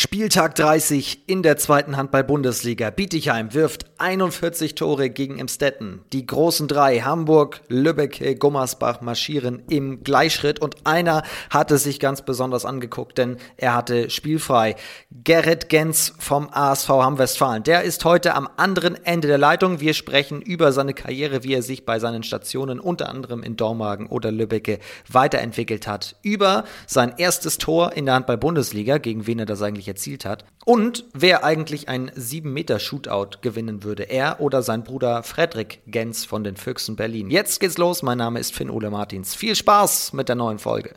Spieltag 30 in der zweiten Handball-Bundesliga. Bietigheim wirft 41 Tore gegen Emstetten. Die großen drei, Hamburg, Lübeck, Gummersbach, marschieren im Gleichschritt und einer hatte sich ganz besonders angeguckt, denn er hatte spielfrei. Gerrit Gens vom ASV Hamm-Westfalen. Der ist heute am anderen Ende der Leitung. Wir sprechen über seine Karriere, wie er sich bei seinen Stationen unter anderem in Dormagen oder Lübbecke weiterentwickelt hat. Über sein erstes Tor in der Handball-Bundesliga, gegen wen er das eigentlich erzielt hat. Und wer eigentlich ein 7-Meter-Shootout gewinnen würde, er oder sein Bruder Frederik Gens von den Füchsen Berlin. Jetzt geht's los. Mein Name ist Finn Ole Martins. Viel Spaß mit der neuen Folge.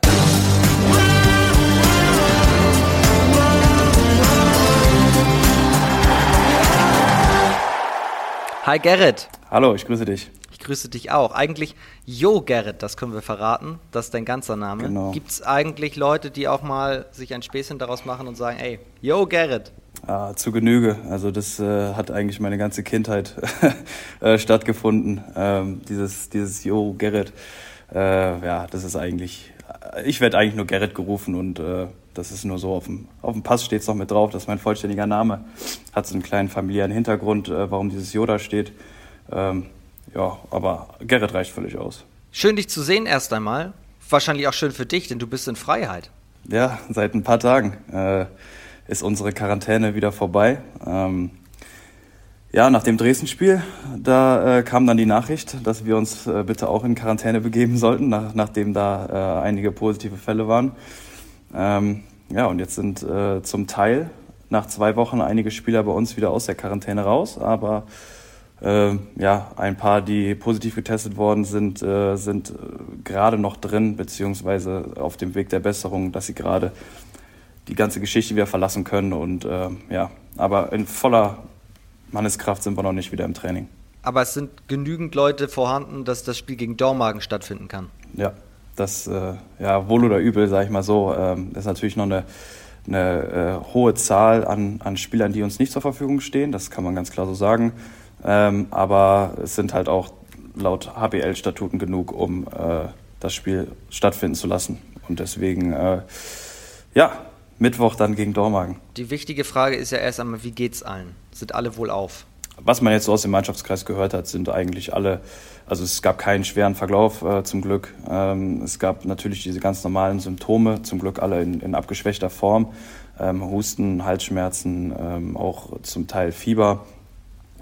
Hi Gerrit. Hallo, ich grüße dich grüße dich auch. Eigentlich Jo Gerrit, das können wir verraten, das ist dein ganzer Name. Genau. Gibt es eigentlich Leute, die auch mal sich ein Späßchen daraus machen und sagen, ey, Jo Gerrit? Ah, zu Genüge. Also das äh, hat eigentlich meine ganze Kindheit äh, stattgefunden. Ähm, dieses, dieses Jo Gerrit. Äh, ja, das ist eigentlich, ich werde eigentlich nur Gerrit gerufen und äh, das ist nur so, auf dem, auf dem Pass steht es noch mit drauf, das ist mein vollständiger Name. Hat so einen kleinen familiären Hintergrund, äh, warum dieses Jo da steht. Ähm, ja, aber Gerrit reicht völlig aus. Schön, dich zu sehen erst einmal. Wahrscheinlich auch schön für dich, denn du bist in Freiheit. Ja, seit ein paar Tagen äh, ist unsere Quarantäne wieder vorbei. Ähm, ja, nach dem Dresden-Spiel, da äh, kam dann die Nachricht, dass wir uns äh, bitte auch in Quarantäne begeben sollten, nach, nachdem da äh, einige positive Fälle waren. Ähm, ja, und jetzt sind äh, zum Teil nach zwei Wochen einige Spieler bei uns wieder aus der Quarantäne raus, aber äh, ja, ein paar, die positiv getestet worden sind, äh, sind äh, gerade noch drin, beziehungsweise auf dem Weg der Besserung, dass sie gerade die ganze Geschichte wieder verlassen können. Und äh, ja, aber in voller Manneskraft sind wir noch nicht wieder im Training. Aber es sind genügend Leute vorhanden, dass das Spiel gegen Dormagen stattfinden kann. Ja, das, äh, ja, wohl oder übel, sage ich mal so, ähm, ist natürlich noch eine, eine äh, hohe Zahl an, an Spielern, die uns nicht zur Verfügung stehen. Das kann man ganz klar so sagen. Ähm, aber es sind halt auch laut HBL-Statuten genug, um äh, das Spiel stattfinden zu lassen. Und deswegen, äh, ja, Mittwoch dann gegen Dormagen. Die wichtige Frage ist ja erst einmal, wie geht's allen? Sind alle wohl auf? Was man jetzt so aus dem Mannschaftskreis gehört hat, sind eigentlich alle, also es gab keinen schweren Verlauf äh, zum Glück. Ähm, es gab natürlich diese ganz normalen Symptome, zum Glück alle in, in abgeschwächter Form. Ähm, Husten, Halsschmerzen, ähm, auch zum Teil Fieber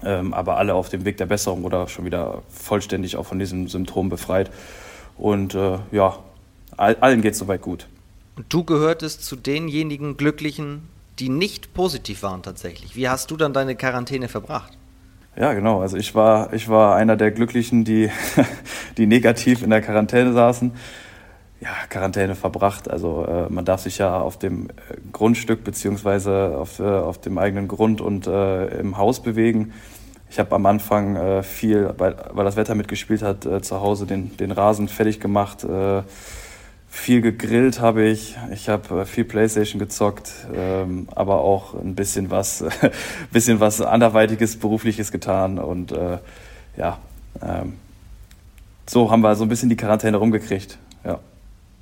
ähm, aber alle auf dem Weg der Besserung oder schon wieder vollständig auch von diesem Symptom befreit. Und äh, ja, all, allen geht es soweit gut. Und du gehörtest zu denjenigen Glücklichen, die nicht positiv waren tatsächlich. Wie hast du dann deine Quarantäne verbracht? Ja, genau. Also ich war, ich war einer der Glücklichen, die, die negativ in der Quarantäne saßen ja, Quarantäne verbracht. Also äh, man darf sich ja auf dem äh, Grundstück beziehungsweise auf, äh, auf dem eigenen Grund und äh, im Haus bewegen. Ich habe am Anfang äh, viel, weil, weil das Wetter mitgespielt hat, äh, zu Hause den, den Rasen fertig gemacht. Viel gegrillt habe ich. Ich habe viel Playstation gezockt, ähm, aber auch ein bisschen was, bisschen was anderweitiges berufliches getan und ja, ähm, so haben wir so ein bisschen die Quarantäne rumgekriegt. Ja.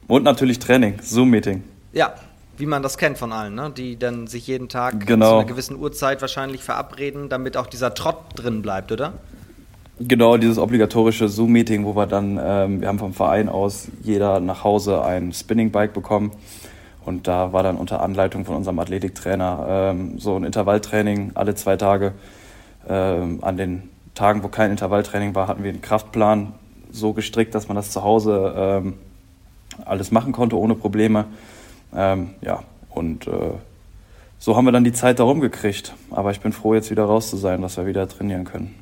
Und natürlich Training, Zoom-Meeting. Ja, wie man das kennt von allen, ne? die dann sich jeden Tag genau. zu einer gewissen Uhrzeit wahrscheinlich verabreden, damit auch dieser Trott drin bleibt, oder? Genau, dieses obligatorische Zoom-Meeting, wo wir dann, ähm, wir haben vom Verein aus jeder nach Hause ein Spinning-Bike bekommen. Und da war dann unter Anleitung von unserem Athletiktrainer ähm, so ein Intervalltraining alle zwei Tage. Ähm, an den Tagen, wo kein Intervalltraining war, hatten wir einen Kraftplan so gestrickt, dass man das zu Hause ähm, alles machen konnte ohne Probleme. Ähm, ja, und äh, so haben wir dann die Zeit darum gekriegt. Aber ich bin froh, jetzt wieder raus zu sein, dass wir wieder trainieren können.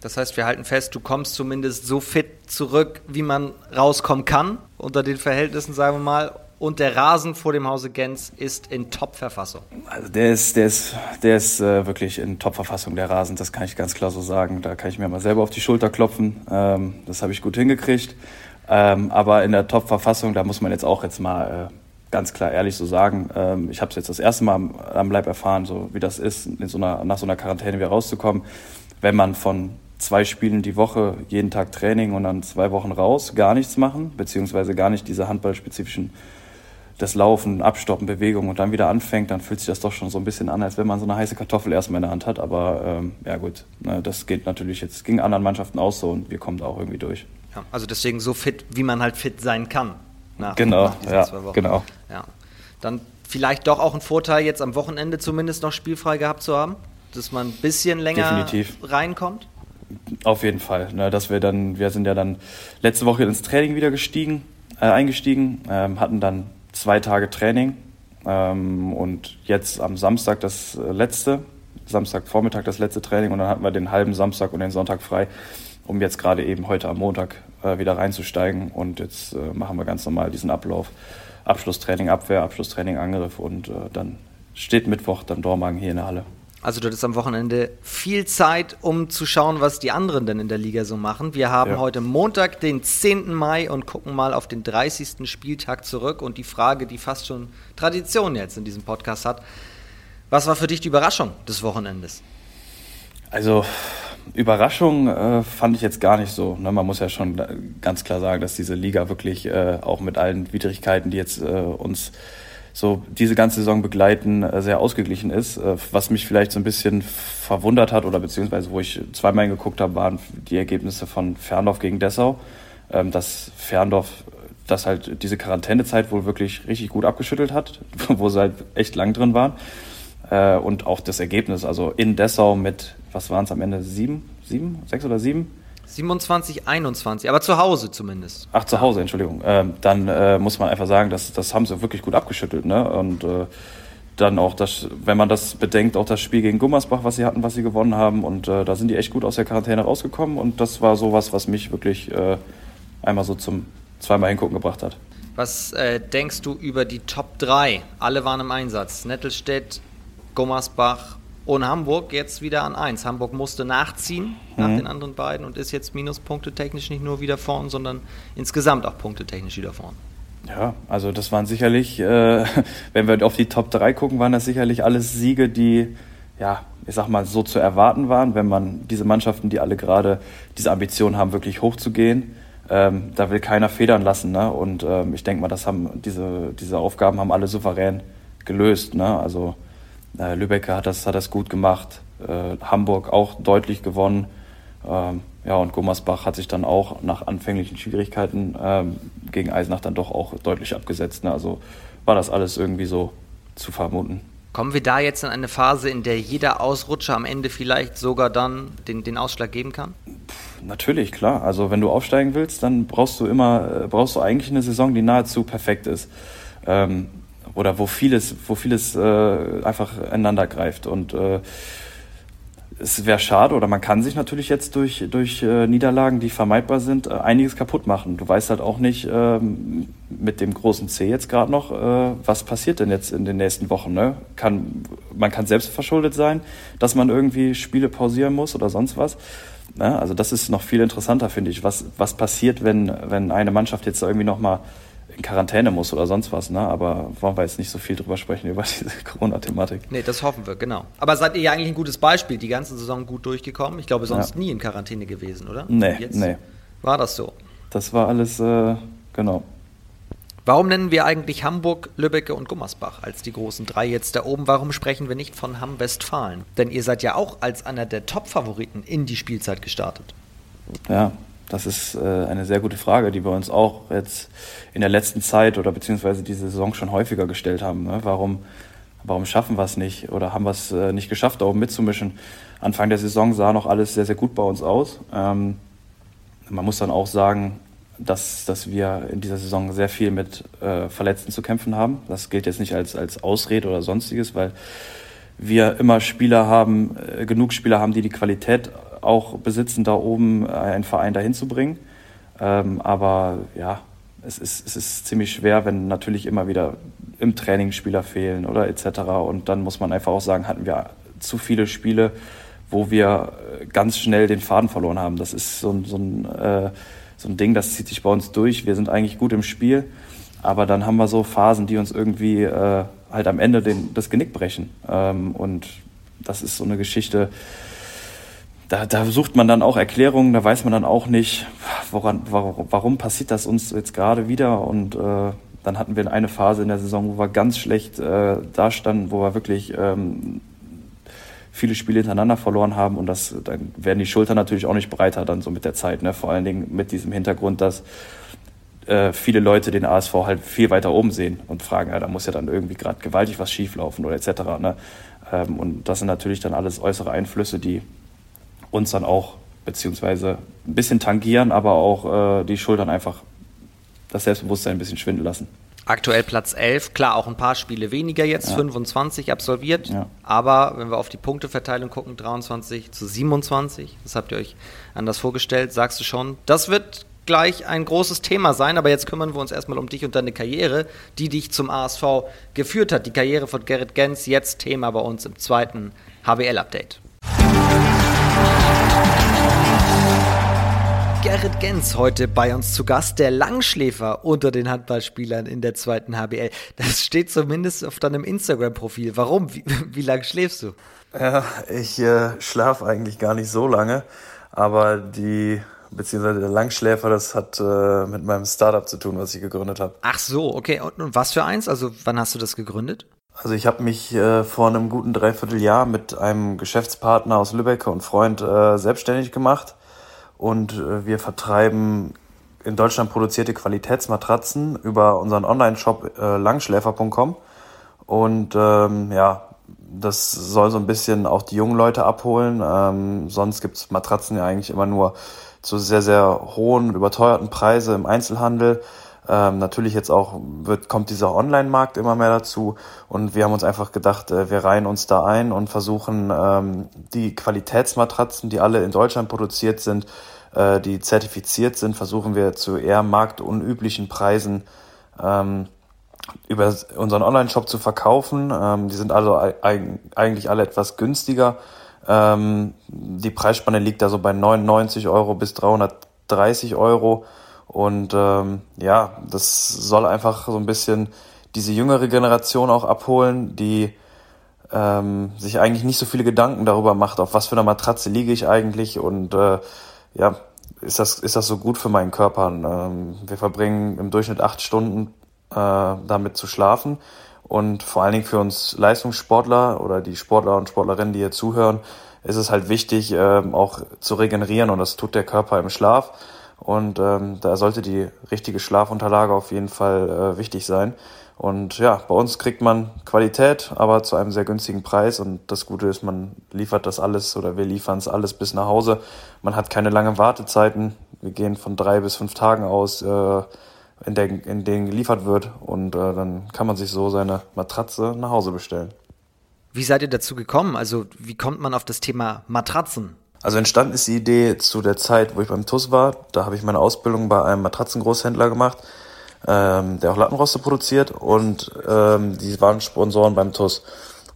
Das heißt, wir halten fest, du kommst zumindest so fit zurück, wie man rauskommen kann, unter den Verhältnissen, sagen wir mal. Und der Rasen vor dem Hause Gens ist in Top-Verfassung. Also der ist, der ist, der ist äh, wirklich in Top-Verfassung, der Rasen, das kann ich ganz klar so sagen. Da kann ich mir mal selber auf die Schulter klopfen. Ähm, das habe ich gut hingekriegt. Ähm, aber in der Top-Verfassung, da muss man jetzt auch jetzt mal äh, ganz klar ehrlich so sagen, ähm, ich habe es jetzt das erste Mal am, am, Leib erfahren, so wie das ist, so einer, nach so einer Quarantäne wieder rauszukommen. Wenn man von zwei Spielen die Woche, jeden Tag Training und dann zwei Wochen raus, gar nichts machen, beziehungsweise gar nicht diese handballspezifischen das Laufen, Abstoppen, Bewegung und dann wieder anfängt, dann fühlt sich das doch schon so ein bisschen an, als wenn man so eine heiße Kartoffel erstmal in der Hand hat. Aber ähm, ja gut, ne, das geht natürlich jetzt, ging anderen Mannschaften auch so und wir kommen da auch irgendwie durch. Ja, also deswegen so fit, wie man halt fit sein kann. Nach, genau, nach ja, genau. Ja. Dann vielleicht doch auch ein Vorteil, jetzt am Wochenende zumindest noch spielfrei gehabt zu haben, dass man ein bisschen länger Definitiv. reinkommt. Auf jeden Fall. Ne, dass wir dann, wir sind ja dann letzte Woche ins Training wieder gestiegen, äh, eingestiegen, ähm, hatten dann zwei Tage Training ähm, und jetzt am Samstag das äh, letzte, Samstagvormittag das letzte Training und dann hatten wir den halben Samstag und den Sonntag frei, um jetzt gerade eben heute am Montag äh, wieder reinzusteigen und jetzt äh, machen wir ganz normal diesen Ablauf. Abschlusstraining Abwehr, Abschlusstraining Angriff und äh, dann steht Mittwoch dann Dormagen hier in der Halle. Also du hattest am Wochenende viel Zeit, um zu schauen, was die anderen denn in der Liga so machen. Wir haben ja. heute Montag, den 10. Mai und gucken mal auf den 30. Spieltag zurück. Und die Frage, die fast schon Tradition jetzt in diesem Podcast hat, was war für dich die Überraschung des Wochenendes? Also Überraschung äh, fand ich jetzt gar nicht so. Ne? Man muss ja schon ganz klar sagen, dass diese Liga wirklich äh, auch mit allen Widrigkeiten, die jetzt äh, uns so diese ganze Saison begleiten, äh, sehr ausgeglichen ist. Äh, was mich vielleicht so ein bisschen verwundert hat oder beziehungsweise wo ich zweimal geguckt habe, waren die Ergebnisse von Ferndorf gegen Dessau. Ähm, dass Ferndorf das halt diese Quarantänezeit wohl wirklich richtig gut abgeschüttelt hat, wo sie halt echt lang drin waren. Äh, und auch das Ergebnis, also in Dessau mit, was waren es am Ende, sieben, sieben, sechs oder sieben? 27, 21, aber zu Hause zumindest. Ach, zu Hause, Entschuldigung. Ähm, dann äh, muss man einfach sagen, das, das haben sie wirklich gut abgeschüttelt. Ne? Und äh, dann auch das, wenn man das bedenkt, auch das Spiel gegen Gummersbach, was sie hatten, was sie gewonnen haben. Und äh, da sind die echt gut aus der Quarantäne rausgekommen. Und das war sowas, was mich wirklich äh, einmal so zum zweimal hingucken gebracht hat. Was äh, denkst du über die Top 3? Alle waren im Einsatz. Nettelstedt, Gummersbach und Hamburg jetzt wieder an 1. Hamburg musste nachziehen nach mhm. den anderen beiden und ist jetzt minuspunktetechnisch nicht nur wieder vorn, sondern insgesamt auch punktetechnisch wieder vorn. Ja, also das waren sicherlich, äh, wenn wir auf die Top 3 gucken, waren das sicherlich alles Siege, die, ja, ich sag mal, so zu erwarten waren, wenn man diese Mannschaften, die alle gerade diese Ambition haben, wirklich hochzugehen. Ähm, da will keiner federn lassen. Ne? Und ähm, ich denke mal, das haben diese, diese Aufgaben haben alle souverän gelöst. Ne? Also äh, Lübeck hat das, hat das gut gemacht, äh, Hamburg auch deutlich gewonnen. Ähm, ja, und Gummersbach hat sich dann auch nach anfänglichen Schwierigkeiten ähm, gegen Eisenach dann doch auch deutlich abgesetzt. Ne? Also war das alles irgendwie so zu vermuten. Kommen wir da jetzt in eine Phase, in der jeder Ausrutscher am Ende vielleicht sogar dann den, den Ausschlag geben kann? Natürlich, klar. Also wenn du aufsteigen willst, dann brauchst du immer, äh, brauchst du eigentlich eine Saison, die nahezu perfekt ist. Ähm, oder wo vieles, wo vieles äh, einfach ineinander greift. Und äh, es wäre schade, oder man kann sich natürlich jetzt durch, durch äh, Niederlagen, die vermeidbar sind, äh, einiges kaputt machen. Du weißt halt auch nicht ähm, mit dem großen C jetzt gerade noch, äh, was passiert denn jetzt in den nächsten Wochen. Ne? Kann, man kann selbst verschuldet sein, dass man irgendwie Spiele pausieren muss oder sonst was. Ne? Also das ist noch viel interessanter, finde ich. Was, was passiert, wenn, wenn eine Mannschaft jetzt irgendwie nochmal in Quarantäne muss oder sonst was, ne? Aber wollen wir jetzt nicht so viel drüber sprechen, über diese Corona-Thematik. Nee, das hoffen wir, genau. Aber seid ihr ja eigentlich ein gutes Beispiel, die ganze Saison gut durchgekommen? Ich glaube, sonst ja. nie in Quarantäne gewesen, oder? Nee, jetzt nee. War das so? Das war alles, äh, genau. Warum nennen wir eigentlich Hamburg, Lübbecke und Gummersbach als die großen drei jetzt da oben? Warum sprechen wir nicht von Hamm-Westfalen? Denn ihr seid ja auch als einer der Top-Favoriten in die Spielzeit gestartet. Ja, das ist äh, eine sehr gute Frage, die wir uns auch jetzt in der letzten Zeit oder beziehungsweise diese Saison schon häufiger gestellt haben. Ne? Warum, warum schaffen wir es nicht oder haben wir es äh, nicht geschafft, da oben mitzumischen? Anfang der Saison sah noch alles sehr, sehr gut bei uns aus. Ähm, man muss dann auch sagen, dass, dass wir in dieser Saison sehr viel mit äh, Verletzten zu kämpfen haben. Das gilt jetzt nicht als, als Ausrede oder sonstiges, weil wir immer Spieler haben, äh, genug Spieler haben, die die Qualität auch besitzen, da oben äh, einen Verein dahin zu bringen. Ähm, aber ja, es ist, es ist ziemlich schwer, wenn natürlich immer wieder im Training Spieler fehlen oder etc. Und dann muss man einfach auch sagen, hatten wir zu viele Spiele, wo wir äh, ganz schnell den Faden verloren haben. Das ist so ein, so ein, äh, so ein Ding, das zieht sich bei uns durch. Wir sind eigentlich gut im Spiel, aber dann haben wir so Phasen, die uns irgendwie äh, halt am Ende den, das Genick brechen. Ähm, und das ist so eine Geschichte, da, da sucht man dann auch Erklärungen, da weiß man dann auch nicht, woran, warum, warum passiert das uns jetzt gerade wieder und äh, Dann hatten wir eine Phase in der Saison, wo wir ganz schlecht äh, dastanden, wo wir wirklich ähm, viele Spiele hintereinander verloren haben und das, dann werden die Schultern natürlich auch nicht breiter dann so mit der Zeit. Ne? Vor allen Dingen mit diesem Hintergrund, dass äh, viele Leute den ASV halt viel weiter oben sehen und fragen, ja, da muss ja dann irgendwie gerade gewaltig was schieflaufen oder etc. Ne? Ähm, und das sind natürlich dann alles äußere Einflüsse, die uns dann auch beziehungsweise ein bisschen tangieren, aber auch äh, die Schultern einfach das Selbstbewusstsein ein bisschen schwinden lassen. Aktuell Platz 11, klar auch ein paar Spiele weniger jetzt, ja. 25 absolviert, ja. aber wenn wir auf die Punkteverteilung gucken, 23 zu 27, das habt ihr euch anders vorgestellt, sagst du schon, das wird gleich ein großes Thema sein, aber jetzt kümmern wir uns erstmal um dich und deine Karriere, die dich zum ASV geführt hat. Die Karriere von Gerrit Gens, jetzt Thema bei uns im zweiten HWL-Update. Gerrit Gens heute bei uns zu Gast, der Langschläfer unter den Handballspielern in der zweiten HBL. Das steht zumindest auf deinem Instagram-Profil. Warum? Wie, wie lange schläfst du? Ja, ich äh, schlafe eigentlich gar nicht so lange, aber die beziehungsweise der Langschläfer, das hat äh, mit meinem Startup zu tun, was ich gegründet habe. Ach so, okay. Und, und, was für eins? Also wann hast du das gegründet? Also ich habe mich äh, vor einem guten Dreivierteljahr mit einem Geschäftspartner aus Lübeck und Freund äh, selbstständig gemacht und äh, wir vertreiben in Deutschland produzierte Qualitätsmatratzen über unseren Online-Shop äh, langschläfer.com und ähm, ja, das soll so ein bisschen auch die jungen Leute abholen. Ähm, sonst gibt's Matratzen ja eigentlich immer nur zu sehr, sehr hohen, überteuerten Preise im Einzelhandel. Ähm, natürlich jetzt auch wird, kommt dieser Online-Markt immer mehr dazu und wir haben uns einfach gedacht, äh, wir reihen uns da ein und versuchen ähm, die Qualitätsmatratzen, die alle in Deutschland produziert sind, äh, die zertifiziert sind, versuchen wir zu eher marktunüblichen Preisen ähm, über unseren Online-Shop zu verkaufen. Ähm, die sind also eigentlich alle etwas günstiger. Ähm, die Preisspanne liegt da so bei 99 Euro bis 330 Euro. Und ähm, ja, das soll einfach so ein bisschen diese jüngere Generation auch abholen, die ähm, sich eigentlich nicht so viele Gedanken darüber macht, auf was für einer Matratze liege ich eigentlich und äh, ja, ist das, ist das so gut für meinen Körper? Ähm, wir verbringen im Durchschnitt acht Stunden äh, damit zu schlafen. Und vor allen Dingen für uns Leistungssportler oder die Sportler und Sportlerinnen, die hier zuhören, ist es halt wichtig, ähm, auch zu regenerieren und das tut der Körper im Schlaf. Und ähm, da sollte die richtige Schlafunterlage auf jeden Fall äh, wichtig sein. Und ja, bei uns kriegt man Qualität, aber zu einem sehr günstigen Preis. Und das Gute ist, man liefert das alles oder wir liefern es alles bis nach Hause. Man hat keine langen Wartezeiten. Wir gehen von drei bis fünf Tagen aus, äh, in, der, in denen geliefert wird. Und äh, dann kann man sich so seine Matratze nach Hause bestellen. Wie seid ihr dazu gekommen? Also wie kommt man auf das Thema Matratzen? Also entstanden ist die Idee zu der Zeit, wo ich beim TUS war. Da habe ich meine Ausbildung bei einem Matratzengroßhändler gemacht, ähm, der auch Lattenroste produziert und ähm, die waren Sponsoren beim TUS.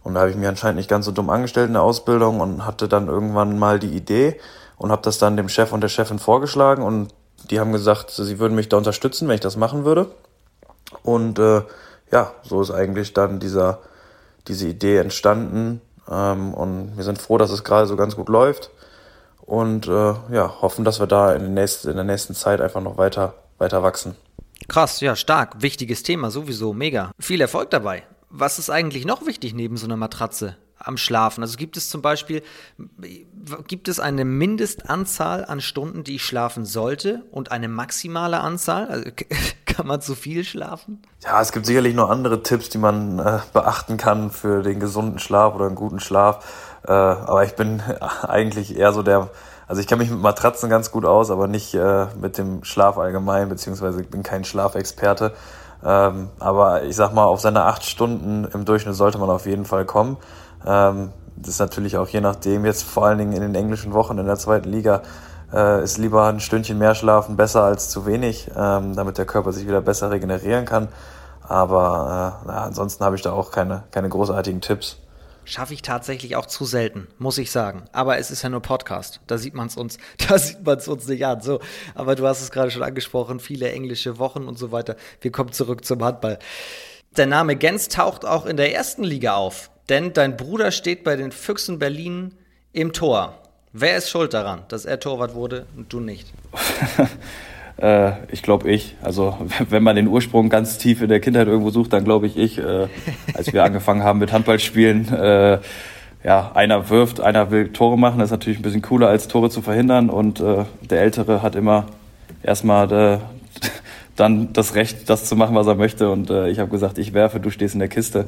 Und da habe ich mich anscheinend nicht ganz so dumm angestellt in der Ausbildung und hatte dann irgendwann mal die Idee und habe das dann dem Chef und der Chefin vorgeschlagen und die haben gesagt, sie würden mich da unterstützen, wenn ich das machen würde. Und äh, ja, so ist eigentlich dann dieser, diese Idee entstanden. Ähm, und wir sind froh, dass es gerade so ganz gut läuft und äh, ja, hoffen, dass wir da in, nächsten, in der nächsten Zeit einfach noch weiter, weiter wachsen. Krass, ja, stark. Wichtiges Thema, sowieso, mega. Viel Erfolg dabei. Was ist eigentlich noch wichtig neben so einer Matratze? am Schlafen? Also gibt es zum Beispiel, gibt es eine Mindestanzahl an Stunden, die ich schlafen sollte und eine maximale Anzahl? Also kann man zu viel schlafen? Ja, es gibt sicherlich noch andere Tipps, die man äh, beachten kann für den gesunden Schlaf oder einen guten Schlaf. Äh, aber ich bin eigentlich eher so der, also ich kenne mich mit Matratzen ganz gut aus, aber nicht äh, mit dem Schlaf allgemein, beziehungsweise ich bin kein Schlafexperte. Ähm, aber ich sag mal, auf seine acht Stunden im Durchschnitt sollte man auf jeden Fall kommen. Ähm, das ist natürlich auch je nachdem, jetzt vor allen Dingen in den englischen Wochen in der zweiten Liga, äh, ist lieber ein Stündchen mehr schlafen besser als zu wenig, ähm, damit der Körper sich wieder besser regenerieren kann. Aber äh, na, ansonsten habe ich da auch keine, keine großartigen Tipps. Schaffe ich tatsächlich auch zu selten, muss ich sagen. Aber es ist ja nur Podcast. Da sieht man es uns, da sieht man es uns nicht an. So, aber du hast es gerade schon angesprochen, viele englische Wochen und so weiter. Wir kommen zurück zum Handball. Der Name Gens taucht auch in der ersten Liga auf, denn dein Bruder steht bei den Füchsen Berlin im Tor. Wer ist schuld daran, dass er Torwart wurde und du nicht? Äh, ich glaube ich. Also wenn man den Ursprung ganz tief in der Kindheit irgendwo sucht, dann glaube ich ich. Äh, als wir angefangen haben mit Handballspielen, äh, ja, einer wirft, einer will Tore machen. Das ist natürlich ein bisschen cooler, als Tore zu verhindern. Und äh, der Ältere hat immer erstmal äh, dann das Recht, das zu machen, was er möchte. Und äh, ich habe gesagt, ich werfe, du stehst in der Kiste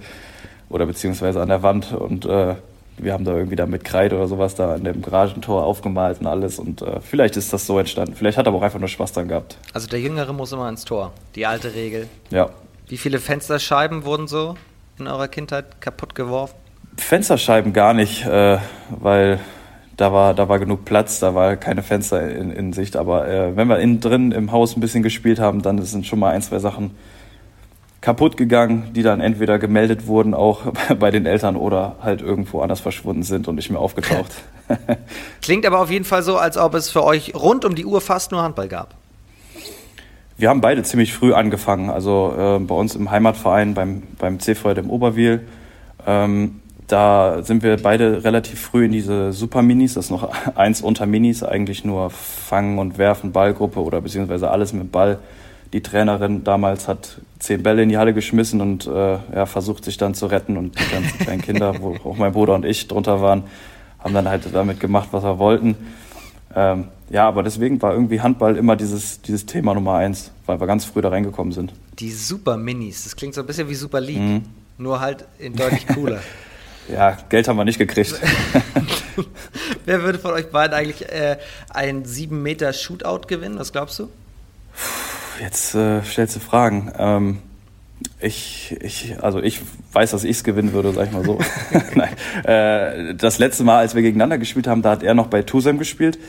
oder beziehungsweise an der Wand. Und äh, wir haben da irgendwie da mit Kreide oder sowas da an dem Garagentor aufgemalt und alles. Und äh, vielleicht ist das so entstanden. Vielleicht hat er aber auch einfach nur Spaß dran gehabt. Also der Jüngere muss immer ins Tor. Die alte Regel. Ja. Wie viele Fensterscheiben wurden so in eurer Kindheit kaputt geworfen? Fensterscheiben gar nicht, äh, weil da war, da war genug Platz, da war keine Fenster in, in Sicht. Aber äh, wenn wir innen drin im Haus ein bisschen gespielt haben, dann sind schon mal ein, zwei Sachen kaputt gegangen, die dann entweder gemeldet wurden, auch bei den Eltern oder halt irgendwo anders verschwunden sind und nicht mehr aufgetaucht. Klingt aber auf jeden Fall so, als ob es für euch rund um die Uhr fast nur Handball gab. Wir haben beide ziemlich früh angefangen. Also äh, bei uns im Heimatverein beim, beim CV dem Oberwil. Ähm, da sind wir beide relativ früh in diese Super-Minis, das ist noch eins unter Minis, eigentlich nur Fangen und Werfen, Ballgruppe oder beziehungsweise alles mit Ball. Die Trainerin damals hat zehn Bälle in die Halle geschmissen und äh, ja, versucht sich dann zu retten und die ganzen kleinen Kinder, wo auch mein Bruder und ich drunter waren, haben dann halt damit gemacht, was wir wollten. Ähm, ja, aber deswegen war irgendwie Handball immer dieses, dieses Thema Nummer eins, weil wir ganz früh da reingekommen sind. Die Super Minis, das klingt so ein bisschen wie Super League, mhm. nur halt in deutlich cooler. Ja, Geld haben wir nicht gekriegt. Wer würde von euch beiden eigentlich äh, ein 7 Meter Shootout gewinnen? Was glaubst du? Jetzt äh, stellst du Fragen. Ähm, ich, ich, also ich weiß, dass ich es gewinnen würde, sag ich mal so. Nein. Äh, das letzte Mal, als wir gegeneinander gespielt haben, da hat er noch bei Tusem gespielt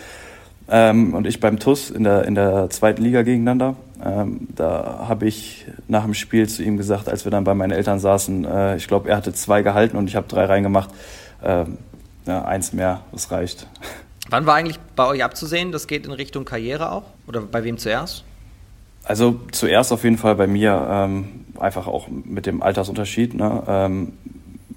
ähm, und ich beim TUS in der, in der zweiten Liga gegeneinander. Ähm, da habe ich nach dem Spiel zu ihm gesagt, als wir dann bei meinen Eltern saßen, äh, ich glaube, er hatte zwei gehalten und ich habe drei reingemacht. Ähm, ja, eins mehr, das reicht. Wann war eigentlich bei euch abzusehen, das geht in Richtung Karriere auch? Oder bei wem zuerst? Also zuerst auf jeden Fall bei mir, ähm, einfach auch mit dem Altersunterschied. Ne? Ähm,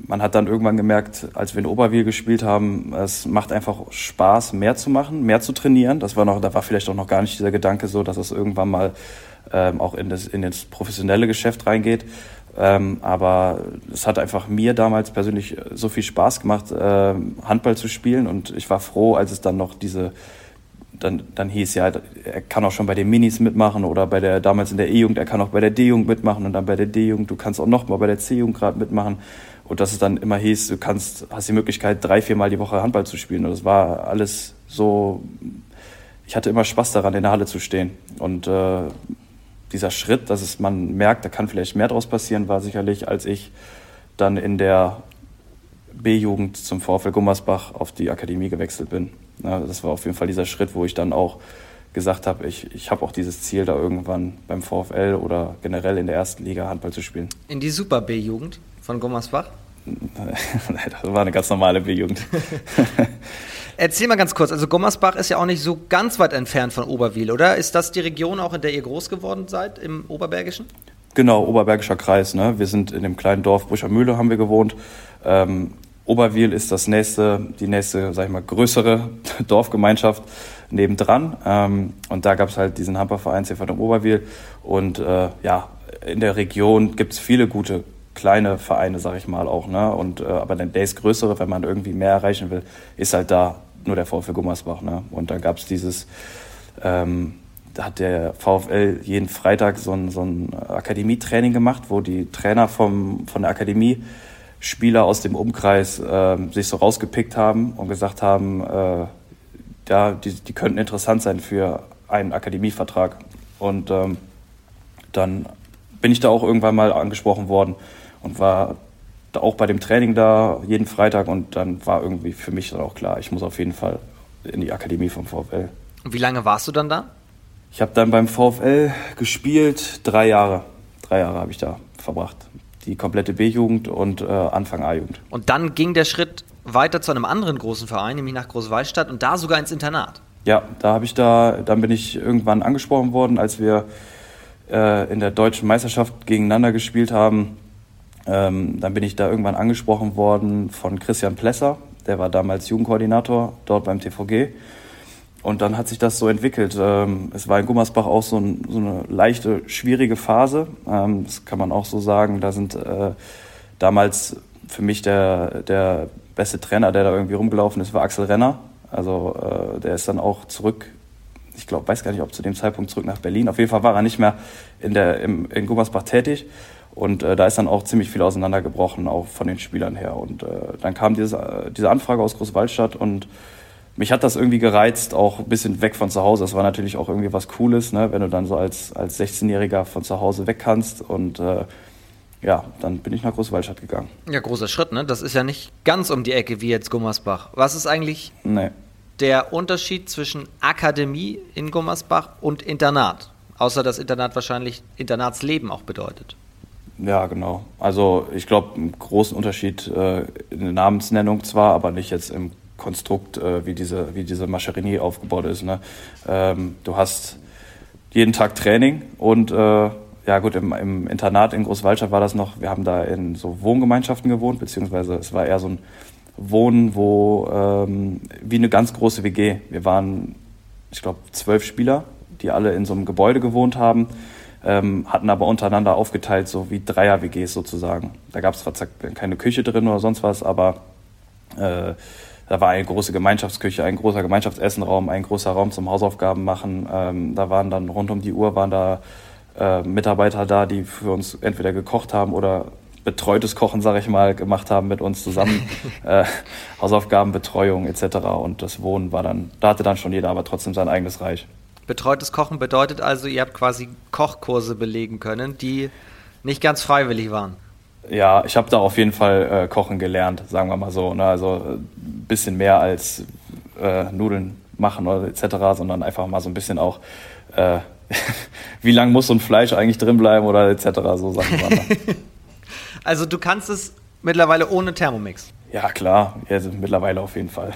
man hat dann irgendwann gemerkt, als wir in Oberwil gespielt haben, es macht einfach Spaß, mehr zu machen, mehr zu trainieren. Das war noch, da war vielleicht auch noch gar nicht dieser Gedanke so, dass es irgendwann mal ähm, auch in das, in das professionelle Geschäft reingeht. Ähm, aber es hat einfach mir damals persönlich so viel Spaß gemacht, äh, Handball zu spielen und ich war froh, als es dann noch diese dann, dann hieß ja, er kann auch schon bei den Minis mitmachen oder bei der, damals in der E-Jugend, er kann auch bei der D-Jugend mitmachen und dann bei der D-Jugend, du kannst auch noch mal bei der C-Jugend gerade mitmachen. Und dass es dann immer hieß, du kannst, hast die Möglichkeit, drei, viermal die Woche Handball zu spielen. Und das war alles so, ich hatte immer Spaß daran, in der Halle zu stehen. Und äh, dieser Schritt, dass es man merkt, da kann vielleicht mehr draus passieren, war sicherlich, als ich dann in der B-Jugend zum VfL Gummersbach auf die Akademie gewechselt bin. Ja, das war auf jeden Fall dieser Schritt, wo ich dann auch gesagt habe, ich, ich habe auch dieses Ziel, da irgendwann beim VfL oder generell in der ersten Liga Handball zu spielen. In die Super B-Jugend? von Gummersbach? das war eine ganz normale B-Jugend. Erzähl mal ganz kurz, also Gummersbach ist ja auch nicht so ganz weit entfernt von Oberwil, oder? Ist das die Region auch, in der ihr groß geworden seid, im Oberbergischen? Genau, Oberbergischer Kreis. Ne? Wir sind in dem kleinen Dorf Brücher Mühle haben wir gewohnt. Ähm, Oberwil ist das nächste, die nächste, sag ich mal, größere Dorfgemeinschaft nebendran. Ähm, und da gab es halt diesen Hamperverein CV Oberwil. Und äh, ja, in der Region gibt es viele gute kleine Vereine, sag ich mal auch. Ne? Und, äh, aber der ist größere, wenn man irgendwie mehr erreichen will, ist halt da nur der VfL Gummersbach. Ne? Und da gab es dieses, ähm, da hat der VfL jeden Freitag so ein, so ein Akademietraining gemacht, wo die Trainer vom, von der Akademie Spieler aus dem Umkreis äh, sich so rausgepickt haben und gesagt haben, äh, ja, die, die könnten interessant sein für einen Akademievertrag. Und ähm, dann bin ich da auch irgendwann mal angesprochen worden und war auch bei dem Training da jeden Freitag und dann war irgendwie für mich dann auch klar, ich muss auf jeden Fall in die Akademie vom VfL. Und wie lange warst du dann da? Ich habe dann beim VfL gespielt, drei Jahre. Drei Jahre habe ich da verbracht. Die komplette B-Jugend und äh, Anfang A-Jugend. Und dann ging der Schritt weiter zu einem anderen großen Verein, nämlich nach Großwallstadt und da sogar ins Internat. Ja, da habe ich da, dann bin ich irgendwann angesprochen worden, als wir äh, in der deutschen Meisterschaft gegeneinander gespielt haben ähm, dann bin ich da irgendwann angesprochen worden von Christian Plesser, der war damals Jugendkoordinator dort beim TVG. Und dann hat sich das so entwickelt. Ähm, es war in Gummersbach auch so, ein, so eine leichte, schwierige Phase. Ähm, das kann man auch so sagen. Da sind äh, damals für mich der, der beste Trainer, der da irgendwie rumgelaufen ist, war Axel Renner. Also äh, der ist dann auch zurück, ich glaube, weiß gar nicht, ob zu dem Zeitpunkt zurück nach Berlin. Auf jeden Fall war er nicht mehr in, der, im, in Gummersbach tätig. Und äh, da ist dann auch ziemlich viel auseinandergebrochen, auch von den Spielern her. Und äh, dann kam diese, diese Anfrage aus Großwaldstadt und mich hat das irgendwie gereizt, auch ein bisschen weg von zu Hause. Das war natürlich auch irgendwie was Cooles, ne? wenn du dann so als, als 16-Jähriger von zu Hause weg kannst. Und äh, ja, dann bin ich nach Großwaldstadt gegangen. Ja, großer Schritt, ne? Das ist ja nicht ganz um die Ecke wie jetzt Gummersbach. Was ist eigentlich nee. der Unterschied zwischen Akademie in Gummersbach und Internat? Außer dass Internat wahrscheinlich Internatsleben auch bedeutet. Ja, genau. Also ich glaube, einen großen Unterschied äh, in der Namensnennung zwar, aber nicht jetzt im Konstrukt, äh, wie, diese, wie diese Mascherini aufgebaut ist. Ne? Ähm, du hast jeden Tag Training und äh, ja gut, im, im Internat in Großwaldstadt war das noch, wir haben da in so Wohngemeinschaften gewohnt, beziehungsweise es war eher so ein Wohnen, wo ähm, wie eine ganz große WG. Wir waren, ich glaube, zwölf Spieler, die alle in so einem Gebäude gewohnt haben, ähm, hatten aber untereinander aufgeteilt, so wie Dreier-WGs sozusagen. Da gab es zwar keine Küche drin oder sonst was, aber äh, da war eine große Gemeinschaftsküche, ein großer Gemeinschaftsessenraum, ein großer Raum zum Hausaufgaben machen. Ähm, da waren dann rund um die Uhr waren da äh, Mitarbeiter da, die für uns entweder gekocht haben oder betreutes Kochen, sage ich mal, gemacht haben mit uns zusammen. äh, Hausaufgaben, Betreuung etc. Und das Wohnen war dann, da hatte dann schon jeder aber trotzdem sein eigenes Reich. Betreutes Kochen bedeutet also, ihr habt quasi Kochkurse belegen können, die nicht ganz freiwillig waren. Ja, ich habe da auf jeden Fall äh, kochen gelernt, sagen wir mal so. Ne? Also äh, bisschen mehr als äh, Nudeln machen oder etc., sondern einfach mal so ein bisschen auch, äh, wie lang muss so ein Fleisch eigentlich drin bleiben oder etc., so Sachen. also du kannst es mittlerweile ohne Thermomix? Ja, klar, also mittlerweile auf jeden Fall.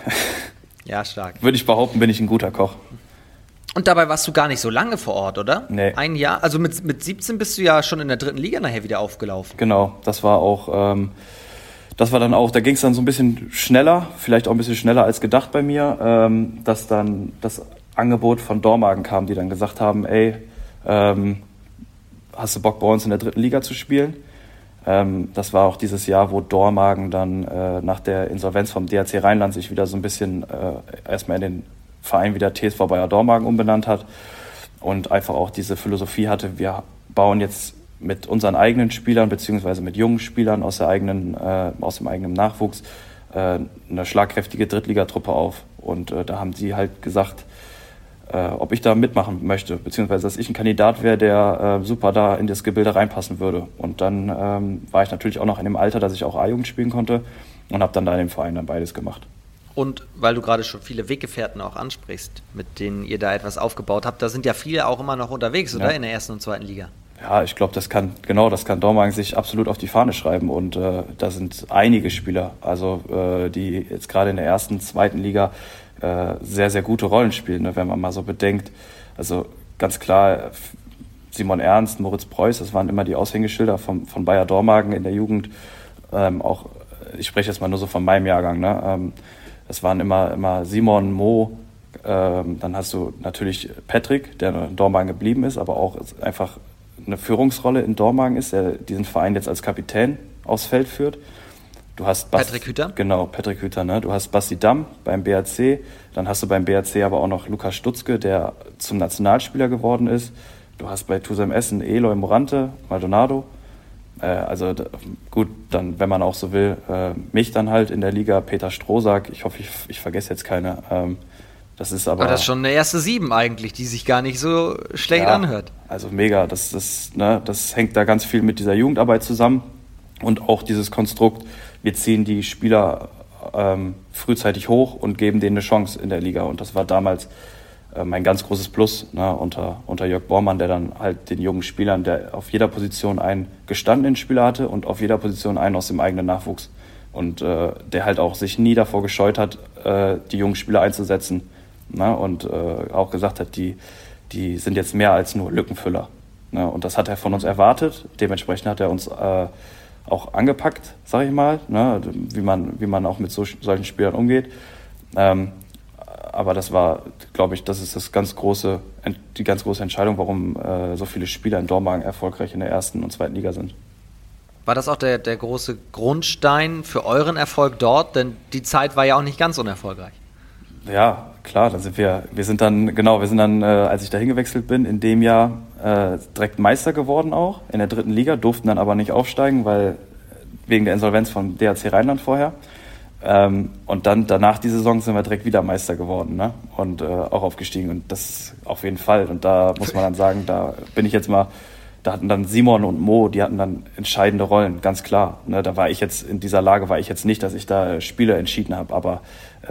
Ja, stark. Würde ich behaupten, bin ich ein guter Koch. Und dabei warst du gar nicht so lange vor Ort, oder? Nee. Ein Jahr? Also mit, mit 17 bist du ja schon in der dritten Liga nachher wieder aufgelaufen. Genau, das war auch, ähm, das war dann auch, da ging es dann so ein bisschen schneller, vielleicht auch ein bisschen schneller als gedacht bei mir, ähm, dass dann das Angebot von Dormagen kam, die dann gesagt haben, ey, ähm, hast du Bock bei uns in der dritten Liga zu spielen? Ähm, das war auch dieses Jahr, wo Dormagen dann äh, nach der Insolvenz vom DRC Rheinland sich wieder so ein bisschen äh, erstmal in den Verein wieder TSV Bayer Dormagen umbenannt hat und einfach auch diese Philosophie hatte, wir bauen jetzt mit unseren eigenen Spielern beziehungsweise mit jungen Spielern aus, der eigenen, äh, aus dem eigenen Nachwuchs äh, eine schlagkräftige Drittligatruppe auf. Und äh, da haben sie halt gesagt, äh, ob ich da mitmachen möchte, beziehungsweise dass ich ein Kandidat wäre, der äh, super da in das Gebilde reinpassen würde. Und dann ähm, war ich natürlich auch noch in dem Alter, dass ich auch A-Jugend spielen konnte und habe dann da in dem Verein dann beides gemacht. Und weil du gerade schon viele Weggefährten auch ansprichst, mit denen ihr da etwas aufgebaut habt, da sind ja viele auch immer noch unterwegs, oder? Ja. In der ersten und zweiten Liga. Ja, ich glaube, das kann, genau, das kann Dormagen sich absolut auf die Fahne schreiben. Und äh, da sind einige Spieler, also äh, die jetzt gerade in der ersten, zweiten Liga äh, sehr, sehr gute Rollen spielen, ne, wenn man mal so bedenkt. Also ganz klar, Simon Ernst, Moritz Preuß, das waren immer die Aushängeschilder von, von Bayer Dormagen in der Jugend. Ähm, auch, ich spreche jetzt mal nur so von meinem Jahrgang, ne? Ähm, es waren immer, immer Simon, Mo, ähm, dann hast du natürlich Patrick, der in Dormagen geblieben ist, aber auch einfach eine Führungsrolle in Dormagen ist, der diesen Verein jetzt als Kapitän aufs Feld führt. Du hast Bas Patrick Hüter? Genau, Patrick Hüter. Ne? Du hast Basti Damm beim BRC, dann hast du beim BRC aber auch noch Lukas Stutzke, der zum Nationalspieler geworden ist. Du hast bei Tusem Essen Eloy Morante, Maldonado. Äh, also gut, dann, wenn man auch so will, äh, mich dann halt in der Liga, Peter Strohsack, ich hoffe, ich, ich vergesse jetzt keine. Ähm, das ist aber. aber das ist schon eine erste Sieben eigentlich, die sich gar nicht so schlecht ja, anhört. Also mega, das, das, ne, das hängt da ganz viel mit dieser Jugendarbeit zusammen und auch dieses Konstrukt, wir ziehen die Spieler ähm, frühzeitig hoch und geben denen eine Chance in der Liga. Und das war damals äh, mein ganz großes Plus ne, unter, unter Jörg Bormann, der dann halt den jungen Spielern, der auf jeder Position einen gestandenen Spieler hatte und auf jeder Position einen aus dem eigenen Nachwuchs. Und äh, der halt auch sich nie davor gescheut hat, äh, die jungen Spieler einzusetzen. Ne, und äh, auch gesagt hat, die, die sind jetzt mehr als nur Lückenfüller. Ne, und das hat er von uns erwartet. Dementsprechend hat er uns äh, auch angepackt, sage ich mal, ne, wie, man, wie man auch mit so, solchen Spielern umgeht. Ähm, aber das war, glaube ich, das ist das ganz große, die ganz große Entscheidung, warum äh, so viele Spieler in Dormagen erfolgreich in der ersten und zweiten Liga sind. War das auch der, der große Grundstein für euren Erfolg dort? Denn die Zeit war ja auch nicht ganz unerfolgreich. Ja, klar, dann sind wir, wir sind dann, genau, wir sind dann, äh, als ich da hingewechselt bin, in dem Jahr äh, direkt Meister geworden auch in der dritten Liga, durften dann aber nicht aufsteigen, weil wegen der Insolvenz von DHC Rheinland vorher. Ähm, und dann danach die Saison sind wir direkt wieder Meister geworden ne? und äh, auch aufgestiegen. Und das auf jeden Fall. Und da muss man dann sagen, da bin ich jetzt mal, da hatten dann Simon und Mo, die hatten dann entscheidende Rollen, ganz klar. Ne? Da war ich jetzt in dieser Lage, war ich jetzt nicht, dass ich da Spiele entschieden habe, aber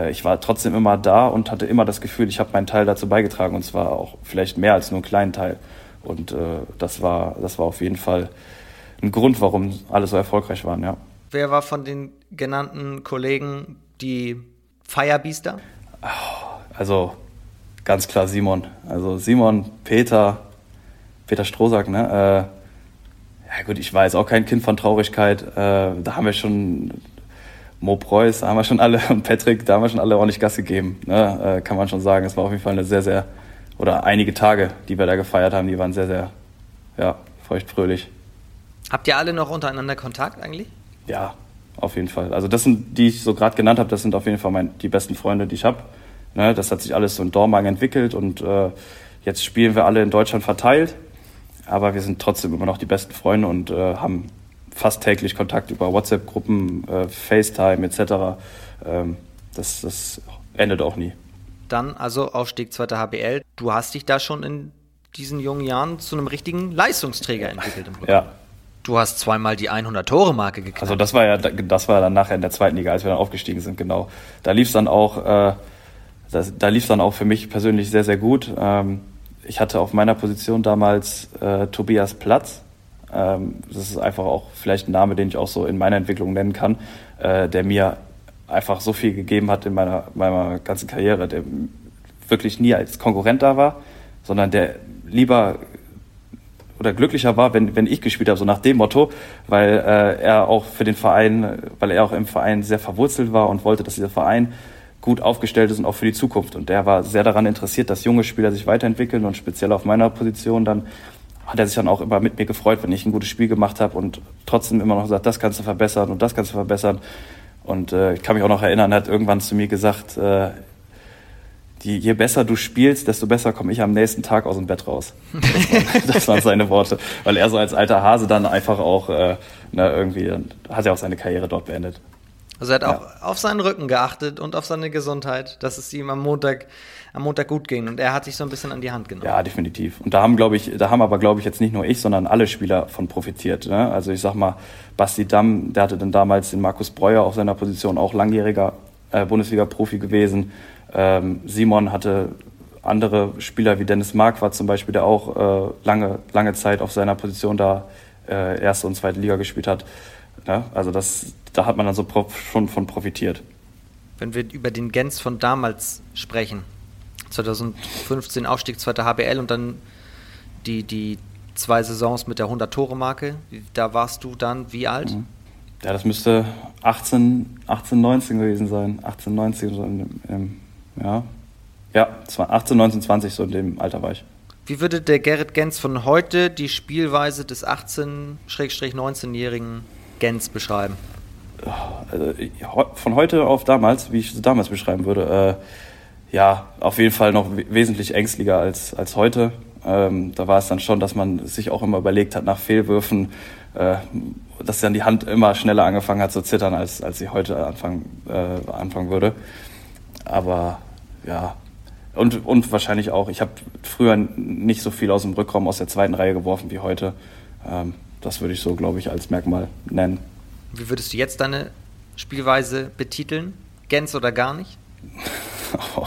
ich war trotzdem immer da und hatte immer das Gefühl, ich habe meinen Teil dazu beigetragen und zwar auch vielleicht mehr als nur einen kleinen Teil. Und äh, das war, das war auf jeden Fall ein Grund, warum alle so erfolgreich waren, ja. Wer war von den genannten Kollegen die Firebeaster? Also ganz klar Simon. Also Simon, Peter, Peter Strohsack, ne? Äh, ja gut, ich war jetzt auch kein Kind von Traurigkeit. Äh, da haben wir schon Mo Preuß, da haben wir schon alle und Patrick, da haben wir schon alle ordentlich Gas gegeben. Ne? Äh, kann man schon sagen. Es war auf jeden Fall eine sehr, sehr, oder einige Tage, die wir da gefeiert haben, die waren sehr, sehr, ja, feuchtfröhlich. Habt ihr alle noch untereinander Kontakt eigentlich? Ja, auf jeden Fall. Also das sind, die ich so gerade genannt habe, das sind auf jeden Fall mein, die besten Freunde, die ich habe. Ne, das hat sich alles so in Dormagen entwickelt und äh, jetzt spielen wir alle in Deutschland verteilt, aber wir sind trotzdem immer noch die besten Freunde und äh, haben fast täglich Kontakt über WhatsApp-Gruppen, äh, FaceTime etc. Ähm, das, das endet auch nie. Dann also Aufstieg 2. HBL. Du hast dich da schon in diesen jungen Jahren zu einem richtigen Leistungsträger entwickelt. Im ja, Du hast zweimal die 100-Tore-Marke geknackt. Also das war ja, das war dann nachher in der zweiten Liga, als wir dann aufgestiegen sind, genau. Da lief es dann auch, äh, das, da lief dann auch für mich persönlich sehr, sehr gut. Ähm, ich hatte auf meiner Position damals äh, Tobias Platz. Ähm, das ist einfach auch vielleicht ein Name, den ich auch so in meiner Entwicklung nennen kann, äh, der mir einfach so viel gegeben hat in meiner, meiner ganzen Karriere, der wirklich nie als Konkurrent da war, sondern der lieber oder glücklicher war, wenn, wenn ich gespielt habe, so nach dem Motto, weil äh, er auch für den Verein, weil er auch im Verein sehr verwurzelt war und wollte, dass dieser Verein gut aufgestellt ist und auch für die Zukunft. Und der war sehr daran interessiert, dass junge Spieler sich weiterentwickeln und speziell auf meiner Position dann hat er sich dann auch immer mit mir gefreut, wenn ich ein gutes Spiel gemacht habe und trotzdem immer noch gesagt, das kannst du verbessern und das kannst du verbessern. Und äh, ich kann mich auch noch erinnern, er hat irgendwann zu mir gesagt, äh, die, je besser du spielst, desto besser komme ich am nächsten Tag aus dem Bett raus. Das waren, das waren seine Worte. Weil er so als alter Hase dann einfach auch, äh, na, irgendwie, dann hat er auch seine Karriere dort beendet. Also er hat ja. auch auf seinen Rücken geachtet und auf seine Gesundheit, dass es ihm am Montag, am Montag gut ging. Und er hat sich so ein bisschen an die Hand genommen. Ja, definitiv. Und da haben, glaube ich, da haben aber, glaube ich, jetzt nicht nur ich, sondern alle Spieler von profitiert. Ne? Also ich sag mal, Basti Damm, der hatte dann damals den Markus Breuer auf seiner Position, auch langjähriger äh, Bundesliga-Profi gewesen. Ähm, Simon hatte andere Spieler wie Dennis Mark zum Beispiel, der auch äh, lange, lange Zeit auf seiner Position da äh, erste und zweite Liga gespielt hat. Ja, also das, da hat man dann so schon von profitiert. Wenn wir über den Gens von damals sprechen, 2015 Aufstieg 2. HBL und dann die, die zwei Saisons mit der 100-Tore-Marke, da warst du dann wie alt? Mhm. Ja, das müsste 18, 18 19 gewesen sein. 18, 19 so im, im ja. Ja, 18, 19, 20, so in dem Alter war ich. Wie würde der Gerrit Gens von heute die Spielweise des 18-19-jährigen Gens beschreiben? Also, von heute auf damals, wie ich es damals beschreiben würde, äh, ja, auf jeden Fall noch wesentlich ängstlicher als, als heute. Ähm, da war es dann schon, dass man sich auch immer überlegt hat nach Fehlwürfen, äh, dass dann die Hand immer schneller angefangen hat zu zittern, als, als sie heute anfangen, äh, anfangen würde. Aber ja, und, und wahrscheinlich auch, ich habe früher nicht so viel aus dem Rückraum aus der zweiten Reihe geworfen wie heute. Ähm, das würde ich so, glaube ich, als Merkmal nennen. Wie würdest du jetzt deine Spielweise betiteln? Gens oder gar nicht? oh.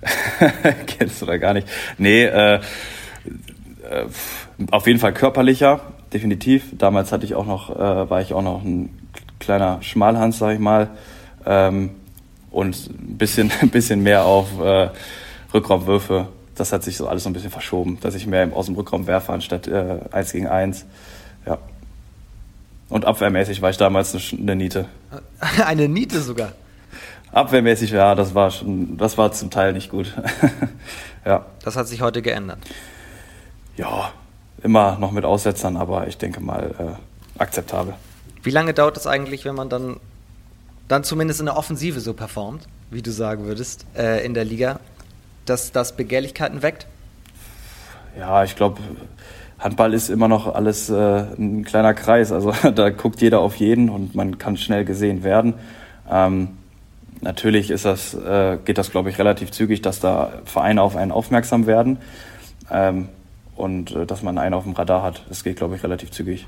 Gens oder gar nicht. Nee, äh, äh, auf jeden Fall körperlicher, definitiv. Damals hatte ich auch noch, äh, war ich auch noch ein kleiner Schmalhans, sag ich mal. Ähm, und ein bisschen, ein bisschen mehr auf äh, Rückraumwürfe. Das hat sich so alles so ein bisschen verschoben, dass ich mehr aus dem Rückraum werfe anstatt äh, 1 gegen 1. Und abwehrmäßig war ich damals eine, eine Niete. Eine Niete sogar? abwehrmäßig, ja, das war schon, das war zum Teil nicht gut. ja. Das hat sich heute geändert. Ja, immer noch mit Aussetzern, aber ich denke mal äh, akzeptabel. Wie lange dauert es eigentlich, wenn man dann, dann zumindest in der Offensive so performt, wie du sagen würdest, äh, in der Liga, dass das Begehrlichkeiten weckt? Ja, ich glaube, Handball ist immer noch alles äh, ein kleiner Kreis. Also da guckt jeder auf jeden und man kann schnell gesehen werden. Ähm, natürlich ist das, äh, geht das, glaube ich, relativ zügig, dass da Vereine auf einen aufmerksam werden ähm, und äh, dass man einen auf dem Radar hat. Das geht, glaube ich, relativ zügig.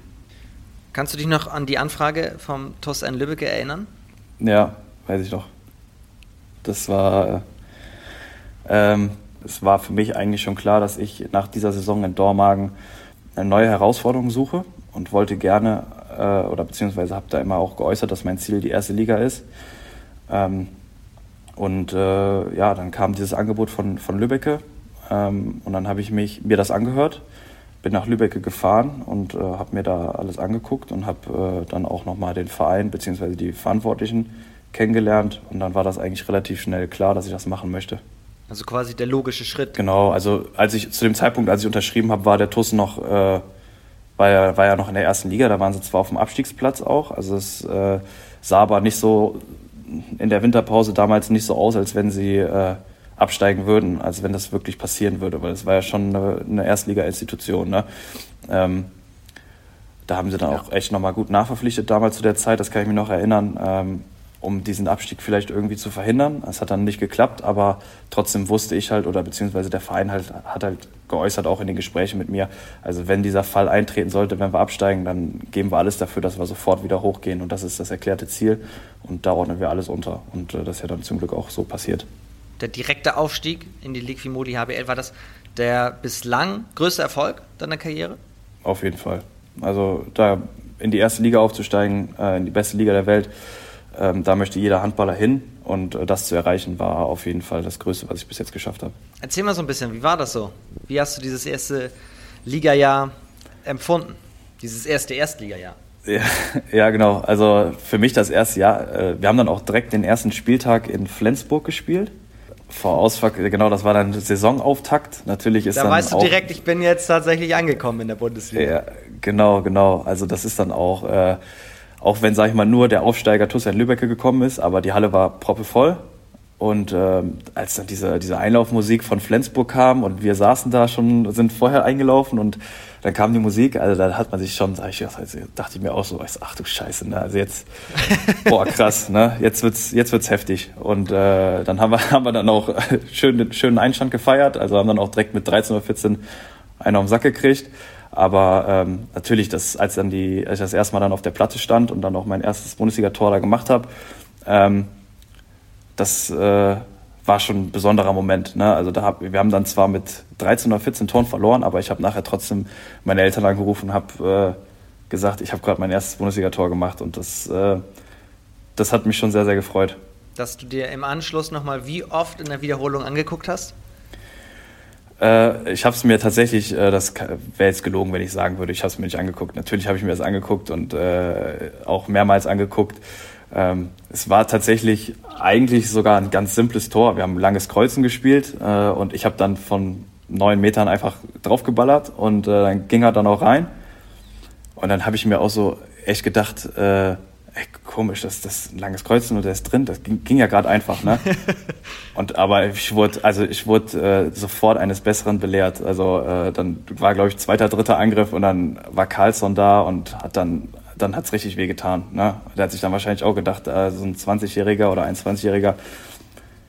Kannst du dich noch an die Anfrage vom TuS N. Lübbecke erinnern? Ja, weiß ich doch. Das war, äh, ähm, es war für mich eigentlich schon klar, dass ich nach dieser Saison in Dormagen eine neue Herausforderung suche und wollte gerne äh, oder beziehungsweise habe da immer auch geäußert, dass mein Ziel die erste Liga ist. Ähm, und äh, ja, dann kam dieses Angebot von, von Lübbecke ähm, und dann habe ich mich, mir das angehört, bin nach Lübbecke gefahren und äh, habe mir da alles angeguckt und habe äh, dann auch nochmal den Verein beziehungsweise die Verantwortlichen kennengelernt und dann war das eigentlich relativ schnell klar, dass ich das machen möchte. Also quasi der logische Schritt. Genau, also als ich zu dem Zeitpunkt, als ich unterschrieben habe, war der TUS noch, äh, war, ja, war ja noch in der ersten Liga, da waren sie zwar auf dem Abstiegsplatz auch, also es äh, sah aber nicht so in der Winterpause damals nicht so aus, als wenn sie äh, absteigen würden, als wenn das wirklich passieren würde, weil es war ja schon eine, eine Erstliga-Institution. Ne? Ähm, da haben sie dann ja. auch echt nochmal gut nachverpflichtet damals zu der Zeit, das kann ich mich noch erinnern. Ähm, um diesen Abstieg vielleicht irgendwie zu verhindern. Es hat dann nicht geklappt, aber trotzdem wusste ich halt oder beziehungsweise der Verein halt, hat halt geäußert, auch in den Gesprächen mit mir, also wenn dieser Fall eintreten sollte, wenn wir absteigen, dann geben wir alles dafür, dass wir sofort wieder hochgehen und das ist das erklärte Ziel und da ordnen wir alles unter und äh, das ist ja dann zum Glück auch so passiert. Der direkte Aufstieg in die Liquimodi HBL, war das der bislang größte Erfolg deiner Karriere? Auf jeden Fall. Also da in die erste Liga aufzusteigen, äh, in die beste Liga der Welt, ähm, da möchte jeder Handballer hin und äh, das zu erreichen war auf jeden Fall das Größte, was ich bis jetzt geschafft habe. Erzähl mal so ein bisschen, wie war das so? Wie hast du dieses erste Ligajahr empfunden? Dieses erste Erstligajahr? Ja, ja, genau. Also für mich das erste Jahr. Äh, wir haben dann auch direkt den ersten Spieltag in Flensburg gespielt. Vor Ausfall, genau, das war dann Saisonauftakt. Natürlich ist da dann weißt du direkt, ich bin jetzt tatsächlich angekommen in der Bundesliga. Ja, genau, genau. Also das ist dann auch äh, auch wenn, sage ich mal, nur der Aufsteiger Tussan Lübecke gekommen ist, aber die Halle war proppevoll. Und ähm, als dann diese, diese Einlaufmusik von Flensburg kam und wir saßen da schon, sind vorher eingelaufen und dann kam die Musik, also da hat man sich schon, sag ich, also dachte ich mir auch so, ach du Scheiße, ne? also jetzt, boah krass, ne? jetzt wird's, jetzt wird's heftig. Und äh, dann haben wir, haben wir dann auch schön, schönen Einstand gefeiert, also haben dann auch direkt mit 13 oder 14 einen auf den Sack gekriegt. Aber ähm, natürlich, das, als, dann die, als ich das erste Mal dann auf der Platte stand und dann auch mein erstes Bundesliga-Tor da gemacht habe, ähm, das äh, war schon ein besonderer Moment. Ne? Also da hab, wir haben dann zwar mit 13 oder 14 Toren verloren, aber ich habe nachher trotzdem meine Eltern angerufen und habe äh, gesagt, ich habe gerade mein erstes Bundesliga-Tor gemacht und das, äh, das hat mich schon sehr, sehr gefreut. Dass du dir im Anschluss nochmal wie oft in der Wiederholung angeguckt hast? Äh, ich habe es mir tatsächlich, äh, das wäre jetzt gelogen, wenn ich sagen würde, ich habe es mir nicht angeguckt. Natürlich habe ich mir das angeguckt und äh, auch mehrmals angeguckt. Ähm, es war tatsächlich eigentlich sogar ein ganz simples Tor. Wir haben langes Kreuzen gespielt äh, und ich habe dann von neun Metern einfach draufgeballert und äh, dann ging er dann auch rein. Und dann habe ich mir auch so echt gedacht, äh, komisch, das, das ist ein langes Kreuzen und der ist drin. Das ging, ging ja gerade einfach, ne? und aber ich wurde, also ich wurde äh, sofort eines Besseren belehrt. Also äh, dann war, glaube ich, zweiter, dritter Angriff und dann war Carlsson da und hat dann, dann hat's richtig wehgetan. Ne? Der hat sich dann wahrscheinlich auch gedacht, äh, so ein 20-Jähriger oder ein 20-Jähriger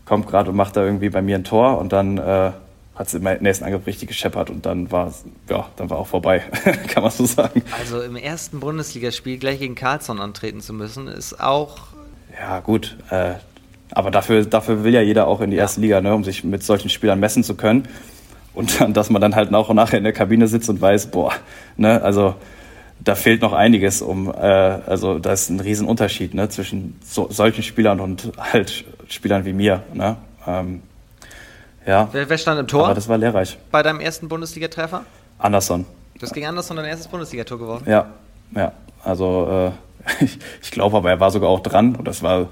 kommt gerade und macht da irgendwie bei mir ein Tor und dann äh, hat es im nächsten Angriff richtig gescheppert und dann war ja, dann war auch vorbei, kann man so sagen. Also im ersten Bundesligaspiel gleich gegen Karlsson antreten zu müssen, ist auch. Ja, gut. Äh, aber dafür, dafür will ja jeder auch in die ja. erste Liga, ne, um sich mit solchen Spielern messen zu können. Und dann, dass man dann halt nach und nachher in der Kabine sitzt und weiß, boah, ne, also da fehlt noch einiges, um, äh, also da ist ein Riesenunterschied ne, zwischen so, solchen Spielern und halt Spielern wie mir. Ne? Ähm, ja. Wer, wer, stand im Tor? Aber das war lehrreich. Bei deinem ersten Bundesligatreffer? Anderson. Du hast gegen Anderson dein erstes Bundesligator geworden? Ja, ja. Also äh, ich, ich glaube aber, er war sogar auch dran und das war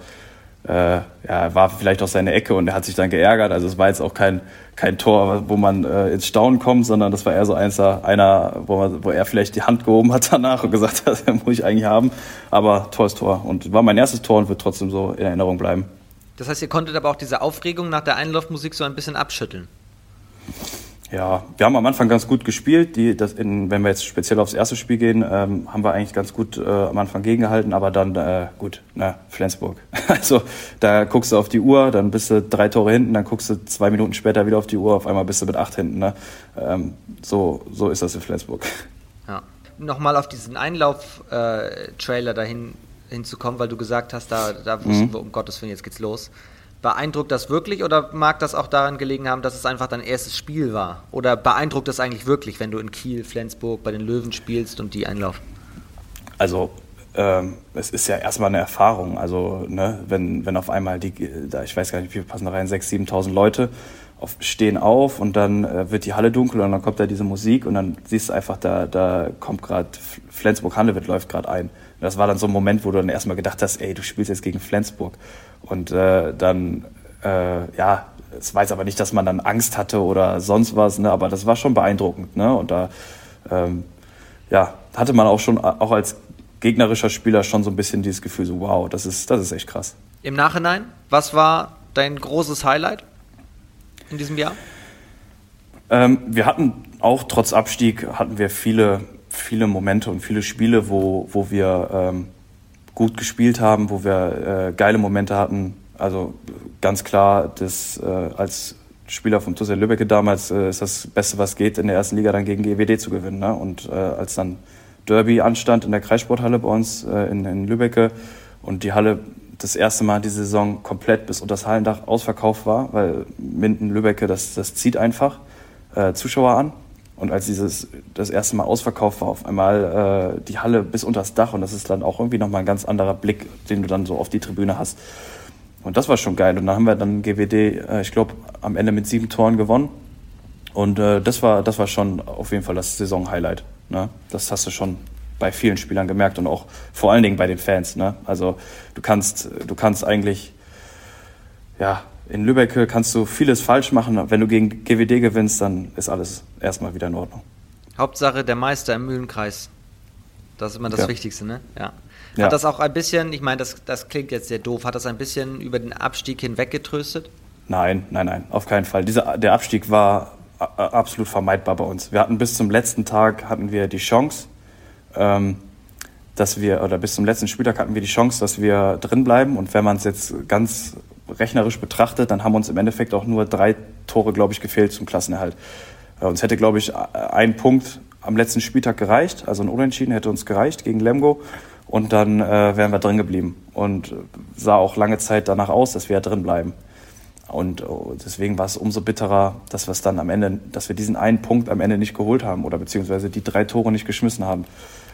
äh, ja, war vielleicht auch seine Ecke und er hat sich dann geärgert. Also es war jetzt auch kein, kein Tor, wo man äh, ins Staunen kommt, sondern das war eher so eins, einer, wo, man, wo er vielleicht die Hand gehoben hat danach und gesagt hat, das muss ich eigentlich haben. Aber Tor ist Tor. Und war mein erstes Tor und wird trotzdem so in Erinnerung bleiben. Das heißt, ihr konntet aber auch diese Aufregung nach der Einlaufmusik so ein bisschen abschütteln. Ja, wir haben am Anfang ganz gut gespielt. Die, in, wenn wir jetzt speziell aufs erste Spiel gehen, ähm, haben wir eigentlich ganz gut äh, am Anfang gegengehalten, aber dann, äh, gut, na, Flensburg. Also da guckst du auf die Uhr, dann bist du drei Tore hinten, dann guckst du zwei Minuten später wieder auf die Uhr, auf einmal bist du mit acht hinten. Ne? Ähm, so, so ist das in Flensburg. Ja. Nochmal auf diesen Einlauf-Trailer äh, dahin hinzukommen, weil du gesagt hast, da, da wussten mhm. wir, um Gottes Willen, jetzt geht's los. Beeindruckt das wirklich oder mag das auch daran gelegen haben, dass es einfach dein erstes Spiel war? Oder beeindruckt das eigentlich wirklich, wenn du in Kiel, Flensburg bei den Löwen spielst und die einlaufen? Also ähm, es ist ja erstmal eine Erfahrung. Also ne, wenn, wenn auf einmal die, da, ich weiß gar nicht, wie viel passen da rein, 6.000, 7.000 Leute auf, stehen auf und dann äh, wird die Halle dunkel und dann kommt da diese Musik und dann siehst du einfach, da, da kommt gerade Flensburg-Handewitt läuft gerade ein. Das war dann so ein Moment, wo du dann erstmal gedacht hast, ey, du spielst jetzt gegen Flensburg. Und äh, dann, äh, ja, es weiß aber nicht, dass man dann Angst hatte oder sonst was, ne? aber das war schon beeindruckend. Ne? Und da ähm, ja, hatte man auch schon, auch als gegnerischer Spieler schon so ein bisschen dieses Gefühl, so wow, das ist, das ist echt krass. Im Nachhinein, was war dein großes Highlight in diesem Jahr? Ähm, wir hatten auch trotz Abstieg hatten wir viele viele Momente und viele Spiele, wo, wo wir ähm, gut gespielt haben, wo wir äh, geile Momente hatten. Also ganz klar, das, äh, als Spieler vom TuS Lübbecke damals äh, ist das Beste, was geht, in der ersten Liga dann gegen GWD zu gewinnen. Ne? Und äh, als dann Derby anstand in der Kreissporthalle bei uns äh, in, in Lübbecke und die Halle das erste Mal diese Saison komplett bis unter das Hallendach ausverkauft war, weil Minden-Lübbecke, das, das zieht einfach äh, Zuschauer an. Und als dieses das erste Mal ausverkauft war, auf einmal äh, die Halle bis unter das Dach und das ist dann auch irgendwie nochmal ein ganz anderer Blick, den du dann so auf die Tribüne hast. Und das war schon geil. Und dann haben wir dann GWD, äh, ich glaube, am Ende mit sieben Toren gewonnen. Und äh, das war das war schon auf jeden Fall das Saison-Highlight. Ne? Das hast du schon bei vielen Spielern gemerkt und auch vor allen Dingen bei den Fans. Ne? Also du kannst du kannst eigentlich ja in Lübeck kannst du vieles falsch machen. Wenn du gegen GWD gewinnst, dann ist alles erstmal wieder in Ordnung. Hauptsache der Meister im Mühlenkreis. Das ist immer das ja. Wichtigste, ne? Ja. Hat ja. das auch ein bisschen, ich meine, das, das klingt jetzt sehr doof, hat das ein bisschen über den Abstieg hinweg getröstet? Nein, nein, nein, auf keinen Fall. Dieser, der Abstieg war absolut vermeidbar bei uns. Wir hatten bis zum letzten Tag hatten wir die Chance, ähm, dass wir, oder bis zum letzten Spieltag hatten wir die Chance, dass wir drin bleiben. Und wenn man es jetzt ganz rechnerisch betrachtet, dann haben uns im Endeffekt auch nur drei Tore, glaube ich, gefehlt zum Klassenerhalt. Äh, uns hätte, glaube ich, ein Punkt am letzten Spieltag gereicht, also ein Unentschieden hätte uns gereicht gegen Lemgo und dann äh, wären wir drin geblieben und sah auch lange Zeit danach aus, dass wir ja drin bleiben. Und deswegen war es umso bitterer, dass wir es dann am Ende, dass wir diesen einen Punkt am Ende nicht geholt haben oder beziehungsweise die drei Tore nicht geschmissen haben.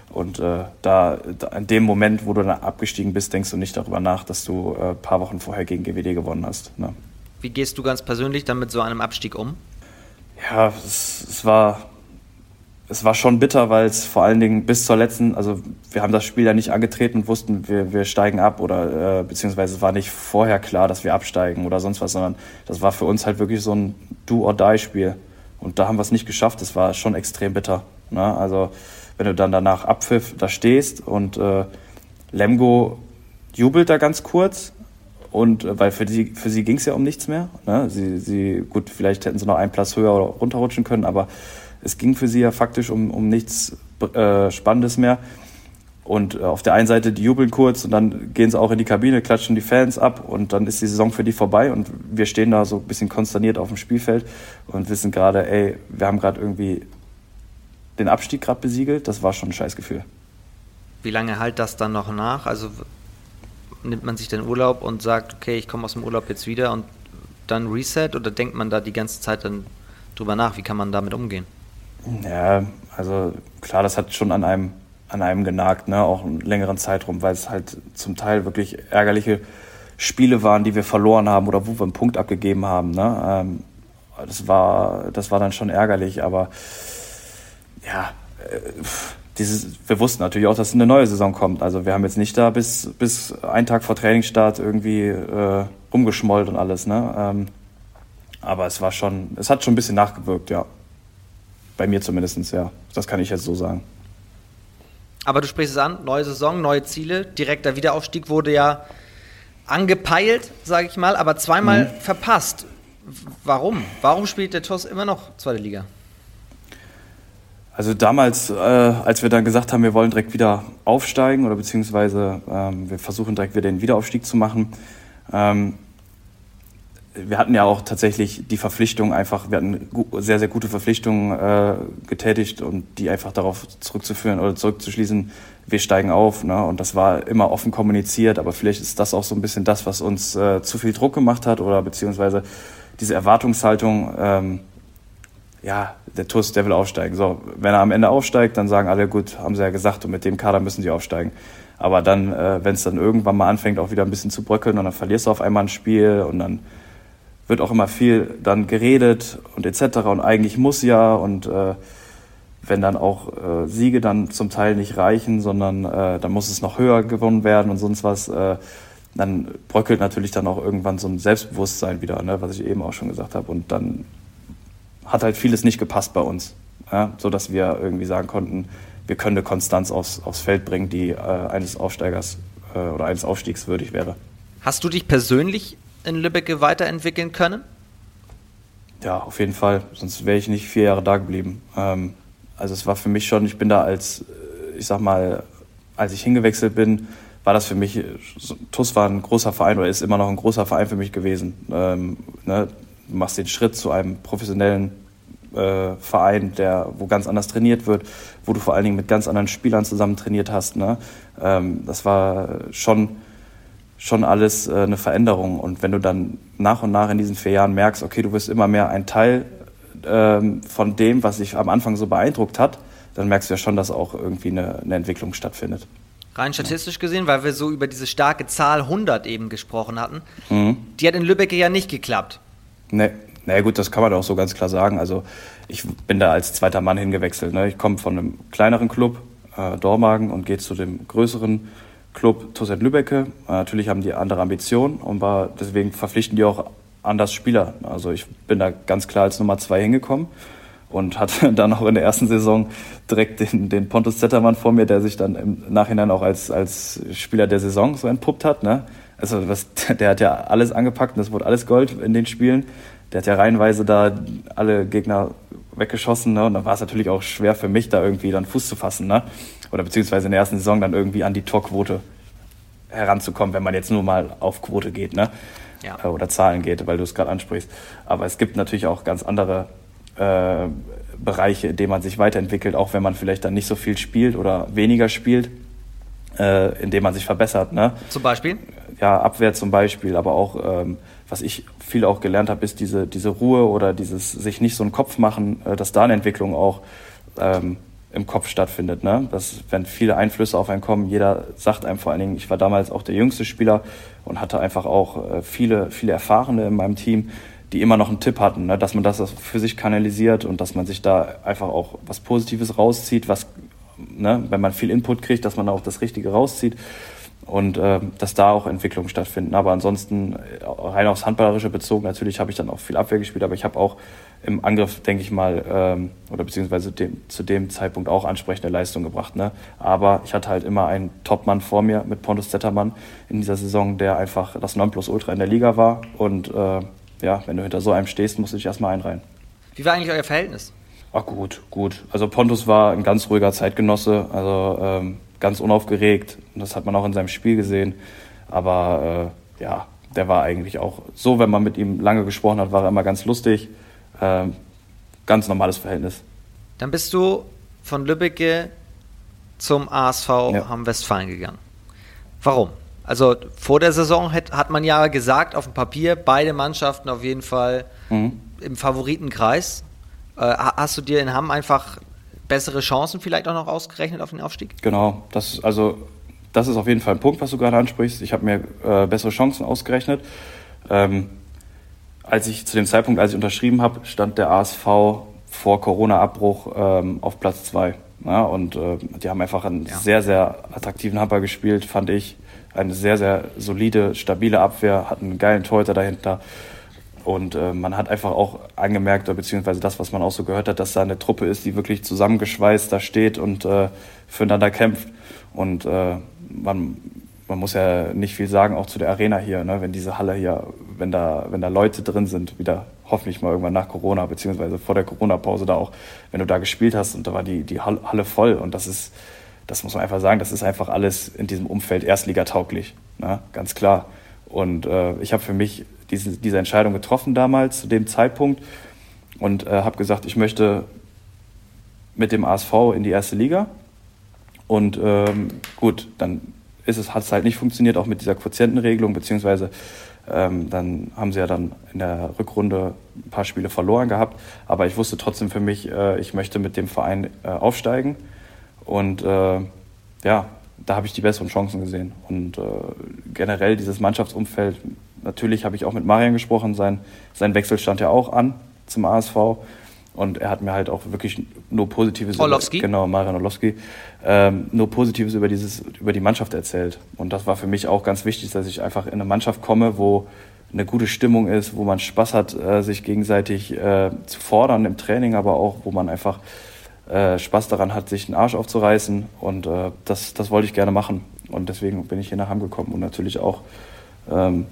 Und äh, da, da, in dem Moment, wo du dann abgestiegen bist, denkst du nicht darüber nach, dass du äh, ein paar Wochen vorher gegen GWD gewonnen hast. Ne? Wie gehst du ganz persönlich dann mit so einem Abstieg um? Ja, es, es war es war schon bitter, weil es vor allen Dingen bis zur letzten, also wir haben das Spiel ja nicht angetreten und wussten, wir, wir steigen ab oder äh, beziehungsweise es war nicht vorher klar, dass wir absteigen oder sonst was, sondern das war für uns halt wirklich so ein Do-or-Die-Spiel. Und da haben wir es nicht geschafft. Das war schon extrem bitter. Ne? Also wenn du dann danach Abpfiff da stehst und äh, Lemgo jubelt da ganz kurz und äh, weil für, die, für sie ging es ja um nichts mehr. Ne? Sie, sie, gut, vielleicht hätten sie noch einen Platz höher oder runterrutschen können, aber es ging für sie ja faktisch um, um nichts äh, Spannendes mehr. Und äh, auf der einen Seite, die jubeln kurz und dann gehen sie auch in die Kabine, klatschen die Fans ab und dann ist die Saison für die vorbei und wir stehen da so ein bisschen konsterniert auf dem Spielfeld und wissen gerade, ey, wir haben gerade irgendwie den Abstieg gerade besiegelt, das war schon ein Scheißgefühl. Wie lange halt das dann noch nach? Also nimmt man sich den Urlaub und sagt, okay, ich komme aus dem Urlaub jetzt wieder und dann Reset oder denkt man da die ganze Zeit dann drüber nach? Wie kann man damit umgehen? Ja, also klar, das hat schon an einem, an einem genagt, ne? auch einen längeren Zeitraum, weil es halt zum Teil wirklich ärgerliche Spiele waren, die wir verloren haben oder wo wir einen Punkt abgegeben haben. Ne? Ähm, das, war, das war dann schon ärgerlich, aber ja, äh, dieses, wir wussten natürlich auch, dass eine neue Saison kommt. Also wir haben jetzt nicht da bis, bis einen Tag vor Trainingsstart irgendwie äh, umgeschmollt und alles. Ne? Ähm, aber es war schon, es hat schon ein bisschen nachgewirkt, ja. Bei mir zumindest, ja. Das kann ich jetzt so sagen. Aber du sprichst es an, neue Saison, neue Ziele. Direkter Wiederaufstieg wurde ja angepeilt, sage ich mal, aber zweimal mhm. verpasst. Warum? Warum spielt der TUS immer noch zweite Liga? Also damals, äh, als wir dann gesagt haben, wir wollen direkt wieder aufsteigen oder beziehungsweise ähm, wir versuchen direkt wieder den Wiederaufstieg zu machen, ähm, wir hatten ja auch tatsächlich die Verpflichtung einfach, wir hatten sehr, sehr gute Verpflichtungen äh, getätigt und die einfach darauf zurückzuführen oder zurückzuschließen, wir steigen auf. Ne? Und das war immer offen kommuniziert, aber vielleicht ist das auch so ein bisschen das, was uns äh, zu viel Druck gemacht hat oder beziehungsweise diese Erwartungshaltung, ähm, ja, der TUS, der will aufsteigen. So, wenn er am Ende aufsteigt, dann sagen alle, gut, haben sie ja gesagt, und mit dem Kader müssen sie aufsteigen. Aber dann, äh, wenn es dann irgendwann mal anfängt, auch wieder ein bisschen zu bröckeln und dann verlierst du auf einmal ein Spiel und dann wird auch immer viel dann geredet und etc. Und eigentlich muss ja und äh, wenn dann auch äh, Siege dann zum Teil nicht reichen, sondern äh, dann muss es noch höher gewonnen werden und sonst was, äh, dann bröckelt natürlich dann auch irgendwann so ein Selbstbewusstsein wieder, ne, was ich eben auch schon gesagt habe. Und dann hat halt vieles nicht gepasst bei uns, ja, so dass wir irgendwie sagen konnten, wir können eine Konstanz aufs, aufs Feld bringen, die äh, eines Aufsteigers äh, oder eines Aufstiegs würdig wäre. Hast du dich persönlich in Lübeck weiterentwickeln können? Ja, auf jeden Fall. Sonst wäre ich nicht vier Jahre da geblieben. Ähm, also es war für mich schon, ich bin da als, äh, ich sag mal, als ich hingewechselt bin, war das für mich, TUS war ein großer Verein oder ist immer noch ein großer Verein für mich gewesen. Ähm, ne? Du machst den Schritt zu einem professionellen äh, Verein, der, wo ganz anders trainiert wird, wo du vor allen Dingen mit ganz anderen Spielern zusammen trainiert hast. Ne? Ähm, das war schon schon alles äh, eine Veränderung. Und wenn du dann nach und nach in diesen vier Jahren merkst, okay, du wirst immer mehr ein Teil ähm, von dem, was dich am Anfang so beeindruckt hat, dann merkst du ja schon, dass auch irgendwie eine, eine Entwicklung stattfindet. Rein statistisch gesehen, weil wir so über diese starke Zahl 100 eben gesprochen hatten, mhm. die hat in Lübeck ja nicht geklappt. Nee, naja gut, das kann man auch so ganz klar sagen. Also ich bin da als zweiter Mann hingewechselt. Ne? Ich komme von einem kleineren Club, äh, Dormagen, und gehe zu dem größeren Club Toset Lübecke. Äh, natürlich haben die andere Ambitionen und war, deswegen verpflichten die auch anders Spieler. Also ich bin da ganz klar als Nummer zwei hingekommen und hatte dann auch in der ersten Saison direkt den, den Pontus Zettermann vor mir, der sich dann im Nachhinein auch als, als Spieler der Saison so entpuppt hat. Ne? Also was, der hat ja alles angepackt und das wurde alles Gold in den Spielen. Der hat ja reihenweise da alle Gegner weggeschossen. Ne? Und dann war es natürlich auch schwer für mich, da irgendwie dann Fuß zu fassen. Ne? oder beziehungsweise in der ersten Saison dann irgendwie an die Torquote heranzukommen, wenn man jetzt nur mal auf Quote geht, ne? Ja. Äh, oder Zahlen geht, weil du es gerade ansprichst. Aber es gibt natürlich auch ganz andere äh, Bereiche, in denen man sich weiterentwickelt, auch wenn man vielleicht dann nicht so viel spielt oder weniger spielt, äh, in dem man sich verbessert. Ne? Zum Beispiel? Ja, Abwehr zum Beispiel, aber auch, ähm, was ich viel auch gelernt habe, ist diese, diese Ruhe oder dieses sich nicht so einen Kopf machen, äh, dass da eine Entwicklung auch ähm, im Kopf stattfindet. Ne? Dass, wenn viele Einflüsse auf einen kommen, jeder sagt einem vor allen Dingen, ich war damals auch der jüngste Spieler und hatte einfach auch äh, viele, viele Erfahrene in meinem Team, die immer noch einen Tipp hatten, ne? dass man das für sich kanalisiert und dass man sich da einfach auch was Positives rauszieht, was, ne? wenn man viel Input kriegt, dass man auch das Richtige rauszieht und äh, dass da auch Entwicklungen stattfinden. Aber ansonsten äh, rein aufs Handballerische bezogen, natürlich habe ich dann auch viel Abwehr gespielt, aber ich habe auch im Angriff, denke ich mal, ähm, oder beziehungsweise dem, zu dem Zeitpunkt auch ansprechende Leistung gebracht. Ne? Aber ich hatte halt immer einen Topmann vor mir mit Pontus Zettermann in dieser Saison, der einfach das Nonplusultra in der Liga war. Und äh, ja, wenn du hinter so einem stehst, musst du dich erstmal einreihen. Wie war eigentlich euer Verhältnis? Ach gut, gut. Also Pontus war ein ganz ruhiger Zeitgenosse, also ähm, ganz unaufgeregt. Das hat man auch in seinem Spiel gesehen. Aber äh, ja, der war eigentlich auch so, wenn man mit ihm lange gesprochen hat, war er immer ganz lustig. Äh, ganz normales Verhältnis. Dann bist du von Lübbecke zum ASV ja. Hamm-Westfalen gegangen. Warum? Also vor der Saison hat, hat man ja gesagt auf dem Papier, beide Mannschaften auf jeden Fall mhm. im Favoritenkreis. Äh, hast du dir in Hamm einfach bessere Chancen vielleicht auch noch ausgerechnet auf den Aufstieg? Genau, das, also, das ist auf jeden Fall ein Punkt, was du gerade ansprichst. Ich habe mir äh, bessere Chancen ausgerechnet. Ähm, als ich zu dem Zeitpunkt, als ich unterschrieben habe, stand der ASV vor Corona-Abbruch ähm, auf Platz zwei. Ja, und äh, die haben einfach einen ja. sehr, sehr attraktiven Hamper gespielt, fand ich. eine sehr, sehr solide, stabile Abwehr, hat einen geilen Torhüter dahinter. Und äh, man hat einfach auch angemerkt, beziehungsweise das, was man auch so gehört hat, dass da eine Truppe ist, die wirklich zusammengeschweißt da steht und äh, füreinander kämpft. Und äh, man, man muss ja nicht viel sagen, auch zu der Arena hier, ne? wenn diese Halle hier, wenn da, wenn da Leute drin sind, wieder hoffentlich mal irgendwann nach Corona, beziehungsweise vor der Corona-Pause da auch, wenn du da gespielt hast und da war die, die Halle voll und das ist, das muss man einfach sagen, das ist einfach alles in diesem Umfeld erstligatauglich, ne? ganz klar. Und äh, ich habe für mich diese, diese Entscheidung getroffen damals, zu dem Zeitpunkt, und äh, habe gesagt, ich möchte mit dem ASV in die erste Liga. Und ähm, gut, dann ist es, hat es halt nicht funktioniert, auch mit dieser Quotientenregelung, beziehungsweise ähm, dann haben sie ja dann in der Rückrunde ein paar Spiele verloren gehabt. Aber ich wusste trotzdem für mich, äh, ich möchte mit dem Verein äh, aufsteigen. Und äh, ja, da habe ich die besseren Chancen gesehen. Und äh, generell dieses Mannschaftsumfeld, natürlich habe ich auch mit Marian gesprochen, sein, sein Wechsel stand ja auch an zum ASV. Und er hat mir halt auch wirklich nur Positives Orlowski? über, genau, Marian Orlowski, ähm, nur Positives über dieses, über die Mannschaft erzählt. Und das war für mich auch ganz wichtig, dass ich einfach in eine Mannschaft komme, wo eine gute Stimmung ist, wo man Spaß hat, äh, sich gegenseitig äh, zu fordern im Training, aber auch, wo man einfach äh, Spaß daran hat, sich den Arsch aufzureißen. Und äh, das, das wollte ich gerne machen. Und deswegen bin ich hier nach Hamm gekommen und natürlich auch, ähm,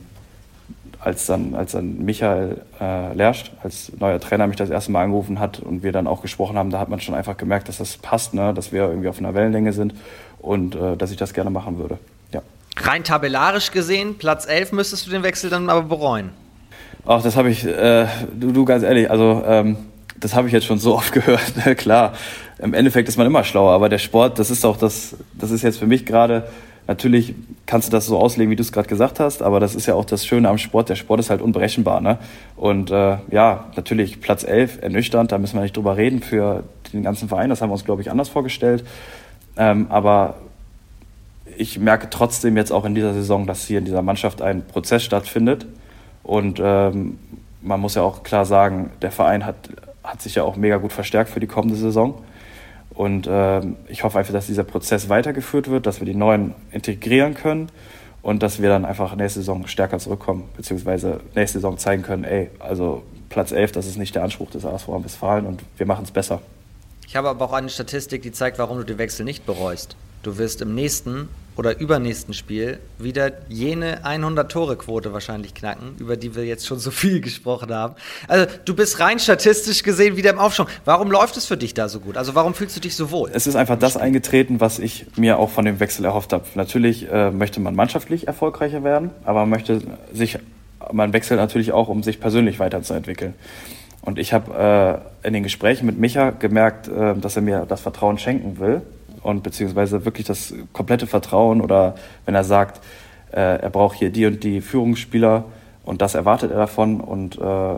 als, dann, als dann Michael äh, Lerscht als neuer Trainer mich das erste Mal angerufen hat und wir dann auch gesprochen haben, da hat man schon einfach gemerkt, dass das passt, ne? dass wir irgendwie auf einer Wellenlänge sind und äh, dass ich das gerne machen würde. Ja. Rein tabellarisch gesehen, Platz 11 müsstest du den Wechsel dann aber bereuen. Ach, das habe ich, äh, du, du ganz ehrlich, also ähm, das habe ich jetzt schon so oft gehört. Ne? Klar, im Endeffekt ist man immer schlauer, aber der Sport, das ist auch das, das ist jetzt für mich gerade, natürlich kannst du das so auslegen, wie du es gerade gesagt hast, aber das ist ja auch das Schöne am Sport. Der Sport ist halt unberechenbar. Ne? Und äh, ja, natürlich Platz 11, ernüchternd, da müssen wir nicht drüber reden für den ganzen Verein. Das haben wir uns, glaube ich, anders vorgestellt. Ähm, aber ich merke trotzdem jetzt auch in dieser Saison, dass hier in dieser Mannschaft ein Prozess stattfindet. Und ähm, man muss ja auch klar sagen, der Verein hat hat sich ja auch mega gut verstärkt für die kommende Saison. Und äh, ich hoffe einfach, dass dieser Prozess weitergeführt wird, dass wir die Neuen integrieren können und dass wir dann einfach nächste Saison stärker zurückkommen, beziehungsweise nächste Saison zeigen können, ey, also Platz 11, das ist nicht der Anspruch des ASV Westfalen und wir machen es besser. Ich habe aber auch eine Statistik, die zeigt, warum du den Wechsel nicht bereust. Du wirst im nächsten oder übernächsten Spiel wieder jene 100-Tore-Quote wahrscheinlich knacken, über die wir jetzt schon so viel gesprochen haben. Also du bist rein statistisch gesehen wieder im Aufschwung. Warum läuft es für dich da so gut? Also warum fühlst du dich so wohl? Es ist einfach das eingetreten, was ich mir auch von dem Wechsel erhofft habe. Natürlich äh, möchte man mannschaftlich erfolgreicher werden, aber man möchte sich, man wechselt natürlich auch, um sich persönlich weiterzuentwickeln. Und ich habe äh, in den Gesprächen mit Micha gemerkt, äh, dass er mir das Vertrauen schenken will und beziehungsweise wirklich das komplette Vertrauen oder wenn er sagt, äh, er braucht hier die und die Führungsspieler und das erwartet er davon und äh,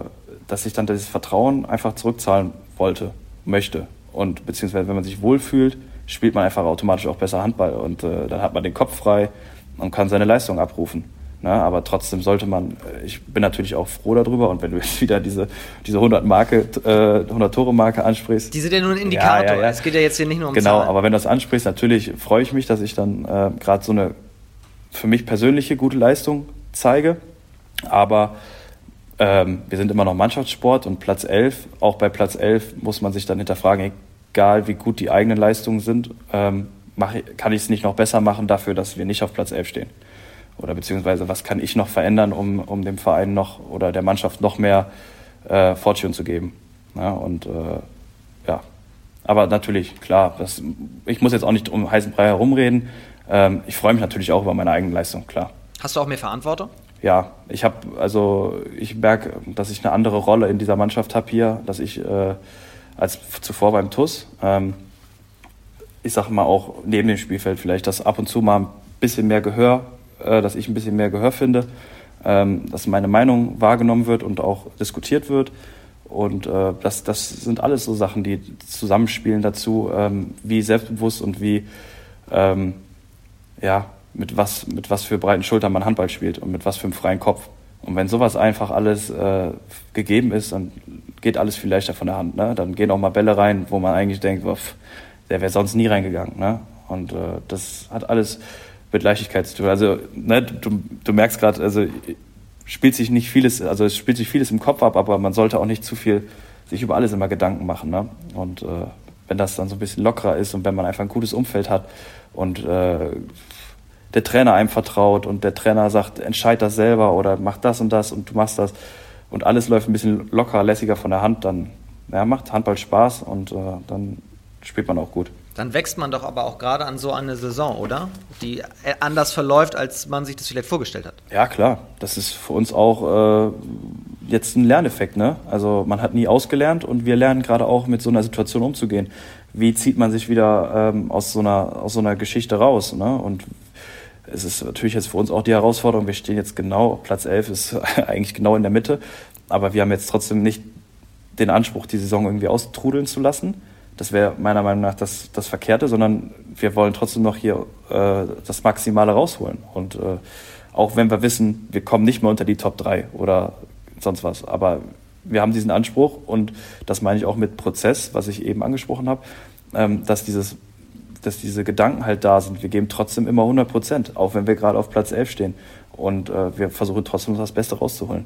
dass ich dann dieses Vertrauen einfach zurückzahlen wollte, möchte und beziehungsweise wenn man sich wohlfühlt, spielt man einfach automatisch auch besser Handball und äh, dann hat man den Kopf frei und kann seine Leistung abrufen. Ne? Aber trotzdem sollte man, äh, ich bin natürlich auch froh darüber und wenn du jetzt wieder diese, diese 100 Marke, äh, 100 Tore Marke ansprichst. Die sind ja nur ein Indikator. Ja, ja, ja. Es geht ja jetzt hier nicht nur um Genau, Zahlen. aber wenn du das ansprichst, natürlich freue ich mich, dass ich dann äh, gerade so eine für mich persönliche gute Leistung zeige. Aber ähm, wir sind immer noch Mannschaftssport und Platz 11, auch bei Platz 11 muss man sich dann hinterfragen, egal wie gut die eigenen Leistungen sind, ähm, mach, kann ich es nicht noch besser machen dafür, dass wir nicht auf Platz 11 stehen oder beziehungsweise was kann ich noch verändern, um, um dem Verein noch oder der Mannschaft noch mehr äh, Fortune zu geben. Ja, und äh, ja, aber natürlich, klar, das, ich muss jetzt auch nicht um heißen Brei herumreden. Ähm, ich freue mich natürlich auch über meine eigene Leistung, klar. Hast du auch mehr Verantwortung? Ja, ich habe, also ich merke, dass ich eine andere Rolle in dieser Mannschaft habe hier, dass ich äh, als zuvor beim TUS, ähm, ich sage mal auch neben dem Spielfeld vielleicht, dass ab und zu mal ein bisschen mehr Gehör äh, dass ich ein bisschen mehr Gehör finde, ähm, dass meine Meinung wahrgenommen wird und auch diskutiert wird. Und äh, das, das sind alles so Sachen, die zusammenspielen dazu, ähm, wie selbstbewusst und wie, ähm, ja, mit was, mit was für breiten Schultern man Handball spielt und mit was für einem freien Kopf. Und wenn sowas einfach alles äh, gegeben ist, dann geht alles viel leichter von der Hand. Ne? Dann gehen auch mal Bälle rein, wo man eigentlich denkt, pff, der wäre sonst nie reingegangen. Ne? Und äh, das hat alles mit Leichtigkeit zu tun. Also ne, du, du merkst gerade, also spielt sich nicht vieles, also es spielt sich vieles im Kopf ab, aber man sollte auch nicht zu viel sich über alles immer Gedanken machen. Ne? Und äh, wenn das dann so ein bisschen lockerer ist und wenn man einfach ein gutes Umfeld hat und äh, der Trainer einem vertraut und der Trainer sagt, entscheid das selber oder mach das und das und du machst das und alles läuft ein bisschen lockerer, lässiger von der Hand, dann ja, macht Handball Spaß und äh, dann spielt man auch gut. Dann wächst man doch aber auch gerade an so eine Saison, oder? Die äh, anders verläuft, als man sich das vielleicht vorgestellt hat. Ja, klar. Das ist für uns auch äh, jetzt ein Lerneffekt. Ne? Also man hat nie ausgelernt und wir lernen gerade auch mit so einer Situation umzugehen. Wie zieht man sich wieder ähm, aus, so einer, aus so einer Geschichte raus? Ne? Und es ist natürlich jetzt für uns auch die Herausforderung. Wir stehen jetzt genau, Platz 11 ist eigentlich genau in der Mitte. Aber wir haben jetzt trotzdem nicht den Anspruch, die Saison irgendwie austrudeln zu lassen das wäre meiner Meinung nach das, das Verkehrte, sondern wir wollen trotzdem noch hier äh, das Maximale rausholen. Und äh, auch wenn wir wissen, wir kommen nicht mehr unter die Top 3 oder sonst was, aber wir haben diesen Anspruch und das meine ich auch mit Prozess, was ich eben angesprochen habe, ähm, dass, dieses, dass diese Gedanken halt da sind. Wir geben trotzdem immer 100 Prozent, auch wenn wir gerade auf Platz 11 stehen. Und äh, wir versuchen trotzdem das Beste rauszuholen.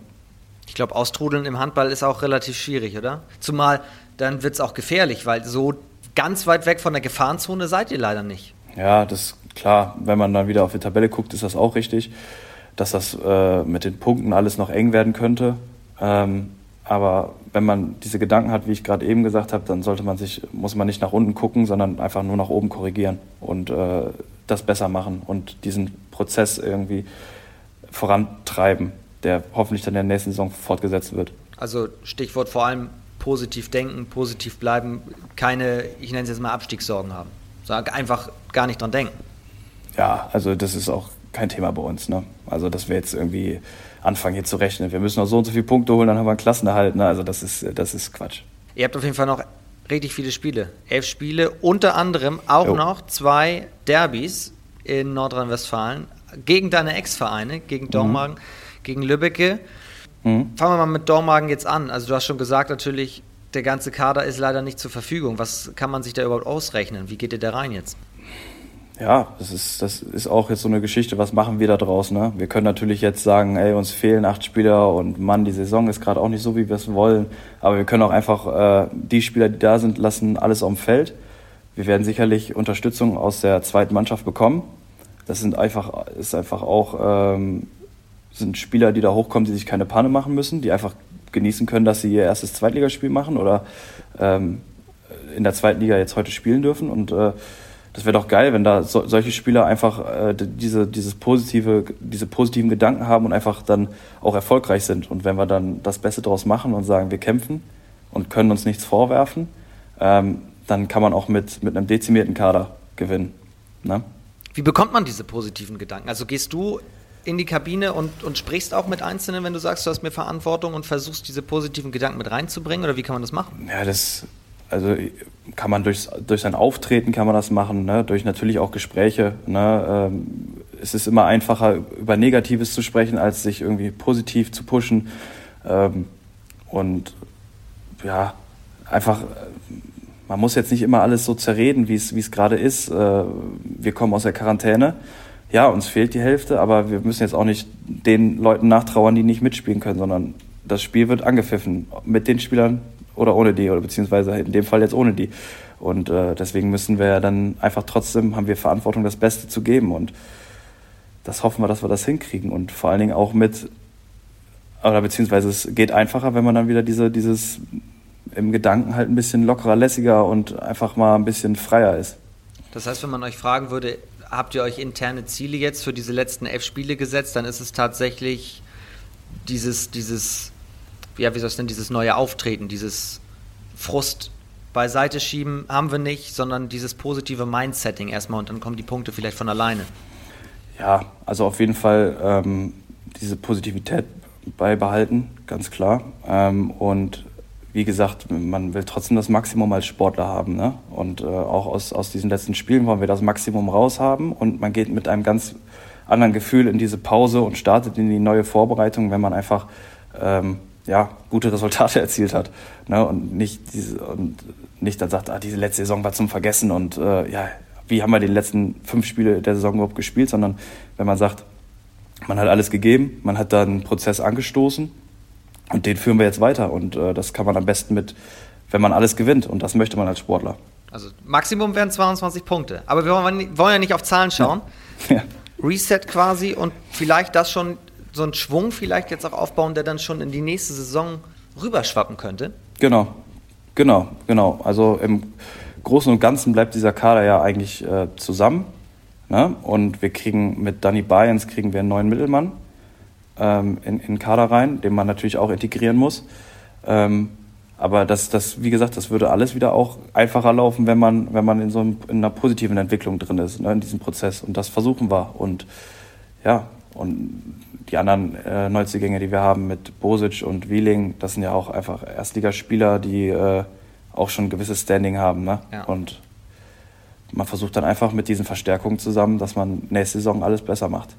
Ich glaube, Austrudeln im Handball ist auch relativ schwierig, oder? Zumal dann wird es auch gefährlich, weil so ganz weit weg von der Gefahrenzone seid ihr leider nicht. Ja, das ist klar. Wenn man dann wieder auf die Tabelle guckt, ist das auch richtig, dass das äh, mit den Punkten alles noch eng werden könnte. Ähm, aber wenn man diese Gedanken hat, wie ich gerade eben gesagt habe, dann sollte man sich, muss man nicht nach unten gucken, sondern einfach nur nach oben korrigieren und äh, das besser machen und diesen Prozess irgendwie vorantreiben, der hoffentlich dann in der nächsten Saison fortgesetzt wird. Also Stichwort vor allem positiv denken, positiv bleiben, keine, ich nenne es jetzt mal Abstiegssorgen haben. Sag einfach gar nicht dran denken. Ja, also das ist auch kein Thema bei uns. Ne? Also, dass wir jetzt irgendwie anfangen hier zu rechnen. Wir müssen noch so und so viele Punkte holen, dann haben wir einen Klassenerhalt. Ne? Also, das ist, das ist Quatsch. Ihr habt auf jeden Fall noch richtig viele Spiele. Elf Spiele, unter anderem auch jo. noch zwei Derbys in Nordrhein-Westfalen gegen deine Ex-Vereine, gegen Dormagen, mhm. gegen Lübbecke. Mhm. Fangen wir mal mit Dormagen jetzt an. Also du hast schon gesagt, natürlich, der ganze Kader ist leider nicht zur Verfügung. Was kann man sich da überhaupt ausrechnen? Wie geht ihr da rein jetzt? Ja, das ist, das ist auch jetzt so eine Geschichte, was machen wir da draus? Ne? Wir können natürlich jetzt sagen, ey, uns fehlen acht Spieler und Mann, die Saison ist gerade auch nicht so, wie wir es wollen. Aber wir können auch einfach äh, die Spieler, die da sind, lassen alles auf dem Feld. Wir werden sicherlich Unterstützung aus der zweiten Mannschaft bekommen. Das sind einfach, ist einfach auch ähm, sind Spieler, die da hochkommen, die sich keine Panne machen müssen, die einfach genießen können, dass sie ihr erstes Zweitligaspiel machen oder ähm, in der zweiten Liga jetzt heute spielen dürfen. Und äh, das wäre doch geil, wenn da so, solche Spieler einfach äh, diese, dieses positive, diese positiven Gedanken haben und einfach dann auch erfolgreich sind. Und wenn wir dann das Beste daraus machen und sagen, wir kämpfen und können uns nichts vorwerfen, ähm, dann kann man auch mit, mit einem dezimierten Kader gewinnen. Ne? Wie bekommt man diese positiven Gedanken? Also gehst du in die Kabine und, und sprichst auch mit Einzelnen, wenn du sagst, du hast mir Verantwortung und versuchst diese positiven Gedanken mit reinzubringen? Oder wie kann man das machen? Ja, das also kann man durch, durch sein Auftreten kann man das machen, ne? durch natürlich auch Gespräche. Ne? Ähm, es ist immer einfacher, über Negatives zu sprechen, als sich irgendwie positiv zu pushen. Ähm, und ja, einfach, man muss jetzt nicht immer alles so zerreden, wie es gerade ist. Äh, wir kommen aus der Quarantäne ja, uns fehlt die Hälfte, aber wir müssen jetzt auch nicht den Leuten nachtrauern, die nicht mitspielen können, sondern das Spiel wird angepfiffen mit den Spielern oder ohne die oder beziehungsweise in dem Fall jetzt ohne die. Und äh, deswegen müssen wir dann einfach trotzdem, haben wir Verantwortung, das Beste zu geben und das hoffen wir, dass wir das hinkriegen und vor allen Dingen auch mit, oder beziehungsweise es geht einfacher, wenn man dann wieder diese, dieses im Gedanken halt ein bisschen lockerer, lässiger und einfach mal ein bisschen freier ist. Das heißt, wenn man euch fragen würde, habt ihr euch interne Ziele jetzt für diese letzten elf Spiele gesetzt, dann ist es tatsächlich dieses, dieses, ja, wie soll es denn, dieses neue Auftreten, dieses Frust beiseite schieben haben wir nicht, sondern dieses positive Mindsetting erstmal und dann kommen die Punkte vielleicht von alleine. Ja, also auf jeden Fall ähm, diese Positivität beibehalten, ganz klar. Ähm, und wie gesagt, man will trotzdem das Maximum als Sportler haben. Ne? Und äh, auch aus, aus diesen letzten Spielen wollen wir das Maximum raushaben. Und man geht mit einem ganz anderen Gefühl in diese Pause und startet in die neue Vorbereitung, wenn man einfach ähm, ja, gute Resultate erzielt hat. Ne? Und, nicht diese, und nicht dann sagt, ah, diese letzte Saison war zum Vergessen und äh, ja, wie haben wir die letzten fünf Spiele der Saison überhaupt gespielt, sondern wenn man sagt, man hat alles gegeben, man hat da einen Prozess angestoßen und den führen wir jetzt weiter. Und äh, das kann man am besten mit, wenn man alles gewinnt. Und das möchte man als Sportler. Also Maximum wären 22 Punkte. Aber wir wollen, wollen ja nicht auf Zahlen schauen. Ja. Reset quasi und vielleicht das schon so einen Schwung vielleicht jetzt auch aufbauen, der dann schon in die nächste Saison rüberschwappen könnte. Genau, genau, genau. Also im Großen und Ganzen bleibt dieser Kader ja eigentlich äh, zusammen. Ne? Und wir kriegen mit Danny Bayens kriegen wir einen neuen Mittelmann ähm, in, in Kader rein, den man natürlich auch integrieren muss. Ähm, aber das, das, wie gesagt, das würde alles wieder auch einfacher laufen, wenn man, wenn man in so einem, in einer positiven Entwicklung drin ist, ne, in diesem Prozess. Und das versuchen wir. Und ja, und die anderen äh, Neuzugänge, die wir haben mit Bosic und Wieling, das sind ja auch einfach Erstligaspieler, die äh, auch schon ein gewisses Standing haben. Ne? Ja. Und man versucht dann einfach mit diesen Verstärkungen zusammen, dass man nächste Saison alles besser macht.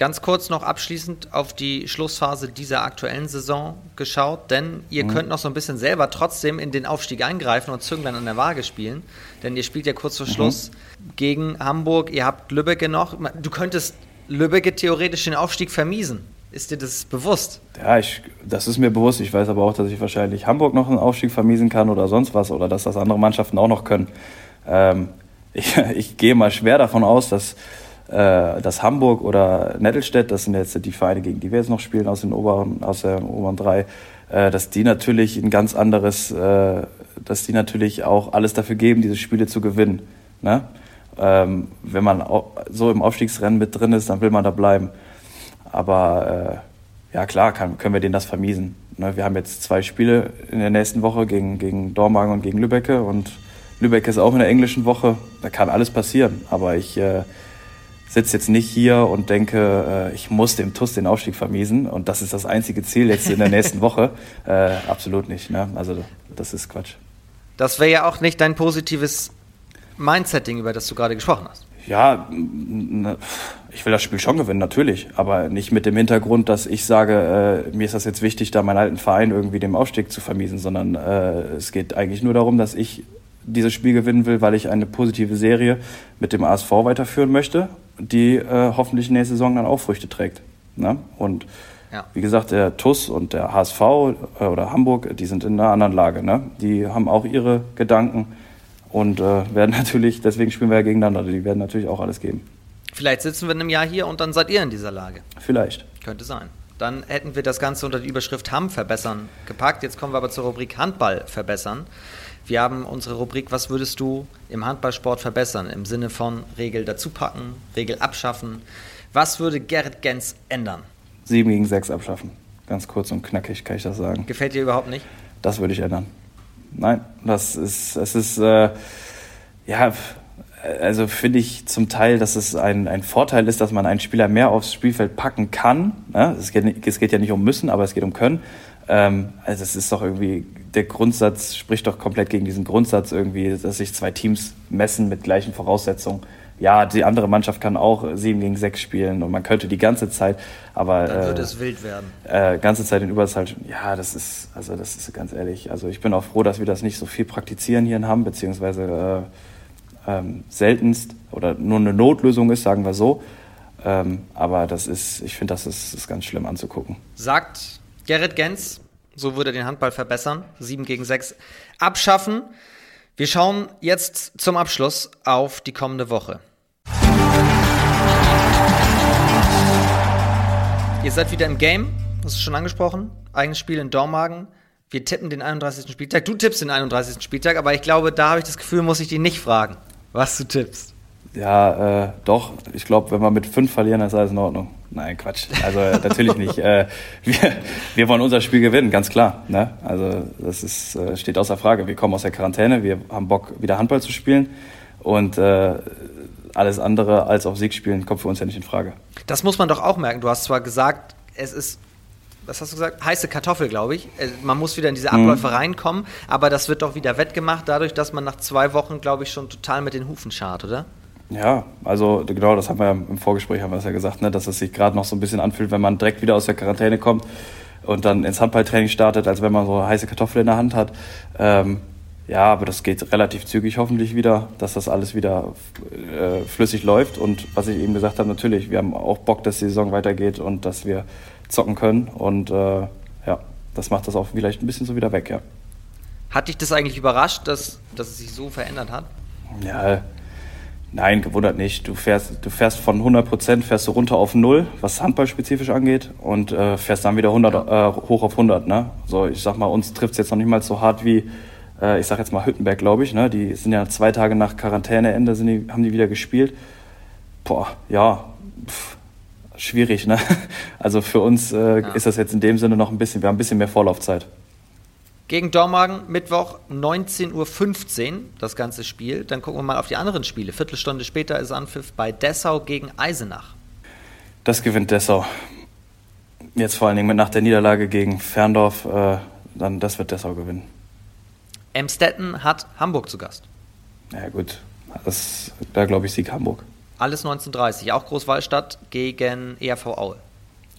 Ganz kurz noch abschließend auf die Schlussphase dieser aktuellen Saison geschaut, denn ihr mhm. könnt noch so ein bisschen selber trotzdem in den Aufstieg eingreifen und Zünglein an der Waage spielen, denn ihr spielt ja kurz vor mhm. Schluss mhm. gegen Hamburg, ihr habt Lübbecke noch. Du könntest Lübbecke theoretisch den Aufstieg vermiesen. Ist dir das bewusst? Ja, ich, das ist mir bewusst. Ich weiß aber auch, dass ich wahrscheinlich Hamburg noch einen Aufstieg vermiesen kann oder sonst was oder dass das andere Mannschaften auch noch können. Ähm, ich, ich gehe mal schwer davon aus, dass äh, dass Hamburg oder Nettelstedt, das sind jetzt die Vereine, gegen die wir jetzt noch spielen aus den oberen, aus der oberen drei, äh, dass die natürlich ein ganz anderes, äh, dass die natürlich auch alles dafür geben, diese Spiele zu gewinnen. Ne? Ähm, wenn man so im Aufstiegsrennen mit drin ist, dann will man da bleiben. Aber äh, ja klar, kann, können wir denen das vermiesen. Ne? Wir haben jetzt zwei Spiele in der nächsten Woche gegen, gegen Dormagen und gegen Lübbecke und Lübeck ist auch in der englischen Woche. Da kann alles passieren. Aber ich äh, sitze jetzt nicht hier und denke, äh, ich muss dem TUS den Aufstieg vermiesen und das ist das einzige Ziel jetzt in der nächsten Woche. Äh, absolut nicht. Ne? Also das ist Quatsch. Das wäre ja auch nicht dein positives Mindsetting, über das du gerade gesprochen hast. Ja, ich will das Spiel schon gewinnen, natürlich, aber nicht mit dem Hintergrund, dass ich sage, äh, mir ist das jetzt wichtig, da meinen alten Verein irgendwie dem Aufstieg zu vermiesen, sondern äh, es geht eigentlich nur darum, dass ich dieses Spiel gewinnen will, weil ich eine positive Serie mit dem ASV weiterführen möchte die äh, hoffentlich nächste Saison dann auch Früchte trägt. Ne? Und ja. wie gesagt, der TUS und der HSV äh, oder Hamburg, die sind in einer anderen Lage. Ne? Die haben auch ihre Gedanken und äh, werden natürlich, deswegen spielen wir ja gegeneinander, die werden natürlich auch alles geben. Vielleicht sitzen wir in einem Jahr hier und dann seid ihr in dieser Lage. Vielleicht. Könnte sein. Dann hätten wir das Ganze unter die Überschrift Hamm verbessern gepackt. Jetzt kommen wir aber zur Rubrik Handball verbessern. Wir haben unsere Rubrik, was würdest du im Handballsport verbessern? Im Sinne von Regel dazupacken, Regel abschaffen. Was würde Gerrit Gens ändern? 7 gegen 6 abschaffen. Ganz kurz und knackig kann ich das sagen. Gefällt dir überhaupt nicht? Das würde ich ändern. Nein, das ist, es ist, äh, ja, also finde ich zum Teil, dass es ein, ein Vorteil ist, dass man einen Spieler mehr aufs Spielfeld packen kann. Ne? Es, geht, es geht ja nicht um müssen, aber es geht um können. Ähm, also es ist doch irgendwie, der Grundsatz spricht doch komplett gegen diesen Grundsatz irgendwie, dass sich zwei Teams messen mit gleichen Voraussetzungen. Ja, die andere Mannschaft kann auch sieben gegen sechs spielen und man könnte die ganze Zeit, aber dann würde äh, es wild werden. Äh, ganze Zeit in Überzahl. Ja, das ist, also das ist ganz ehrlich. Also ich bin auch froh, dass wir das nicht so viel praktizieren hier in Hamm, beziehungsweise äh, ähm, seltenst oder nur eine Notlösung ist, sagen wir so. Ähm, aber das ist, ich finde, das ist, ist ganz schlimm anzugucken. Sagt Gerrit Gens, so würde den Handball verbessern. 7 gegen 6 abschaffen. Wir schauen jetzt zum Abschluss auf die kommende Woche. Ihr seid wieder im Game, das ist schon angesprochen. Eigenes Spiel in Dormagen. Wir tippen den 31. Spieltag. Du tippst den 31. Spieltag, aber ich glaube, da habe ich das Gefühl, muss ich dich nicht fragen, was du tippst. Ja, äh, doch. Ich glaube, wenn wir mit fünf verlieren, ist alles in Ordnung. Nein, Quatsch. Also äh, natürlich nicht. Äh, wir, wir wollen unser Spiel gewinnen, ganz klar. Ne? Also das ist, äh, steht außer Frage. Wir kommen aus der Quarantäne, wir haben Bock, wieder Handball zu spielen. Und äh, alles andere als auf Sieg spielen kommt für uns ja nicht in Frage. Das muss man doch auch merken. Du hast zwar gesagt, es ist was hast du gesagt? Heiße Kartoffel, glaube ich. Äh, man muss wieder in diese Abläufe mhm. reinkommen, aber das wird doch wieder wettgemacht, dadurch, dass man nach zwei Wochen, glaube ich, schon total mit den Hufen schart, oder? Ja, also genau, das haben wir im Vorgespräch haben wir das ja gesagt, ne, dass es sich gerade noch so ein bisschen anfühlt, wenn man direkt wieder aus der Quarantäne kommt und dann ins Handballtraining startet, als wenn man so heiße Kartoffeln in der Hand hat. Ähm, Ja, aber das geht relativ zügig hoffentlich wieder, dass das alles wieder äh, flüssig läuft. Und was ich eben gesagt habe, natürlich, wir haben auch Bock, dass die Saison weitergeht und dass wir zocken können. Und äh, ja, das macht das auch vielleicht ein bisschen so wieder weg, ja. Hat dich das eigentlich überrascht, dass, dass es sich so verändert hat? Ja, nein, gewundert nicht. Du fährst, du fährst von 100 Prozent fährst du runter auf null, was handballspezifisch angeht, und äh, fährst dann wieder 100 äh, hoch auf 100. Ne? So, ich sag mal, uns trifft es jetzt noch nicht mal so hart wie äh, ich sag jetzt mal Hüttenberg, glaube ich, ne? die sind ja zwei Tage nach Quarantäneende, sind die, haben die wieder gespielt. Boah, ja, pff, schwierig, ne? Also für uns äh, ja. ist das jetzt in dem Sinne noch ein bisschen, wir haben ein bisschen mehr Vorlaufzeit. Gegen Dormagen Mittwoch 19.15 Uhr das ganze Spiel. Dann gucken wir mal auf die anderen Spiele. Viertelstunde später ist Anpfiff bei Dessau gegen Eisenach. Das gewinnt Dessau. Jetzt vor allen Dingen mit nach der Niederlage gegen Ferndorf, äh, dann das wird Dessau gewinnen. Emstetten hat Hamburg zu Gast. Ja gut, das, da glaube ich Sieg Hamburg. Alles 1930, auch Großwallstadt gegen ERV Aue.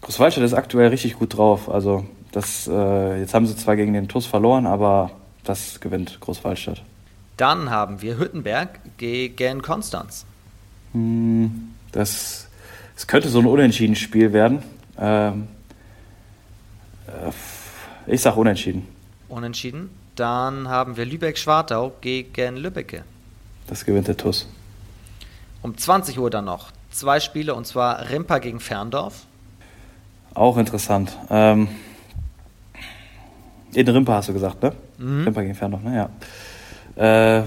Großwallstadt ist aktuell richtig gut drauf. Also das, äh, jetzt haben sie zwar gegen den TUS verloren, aber das gewinnt Großwallstadt. Dann haben wir Hüttenberg gegen Konstanz. Hm, das, das könnte so ein Unentschieden-Spiel werden. Ähm, äh, ich sage Unentschieden. Unentschieden. Dann haben wir Lübeck-Schwartau gegen Lübbecke. Das gewinnt der TUS. Um 20 Uhr dann noch zwei Spiele und zwar Rimpa gegen Ferndorf. Auch interessant. Ähm, in Rimpa hast du gesagt, ne? Mhm. Rimpa gegen Ferndorf, ne? Ja. Äh,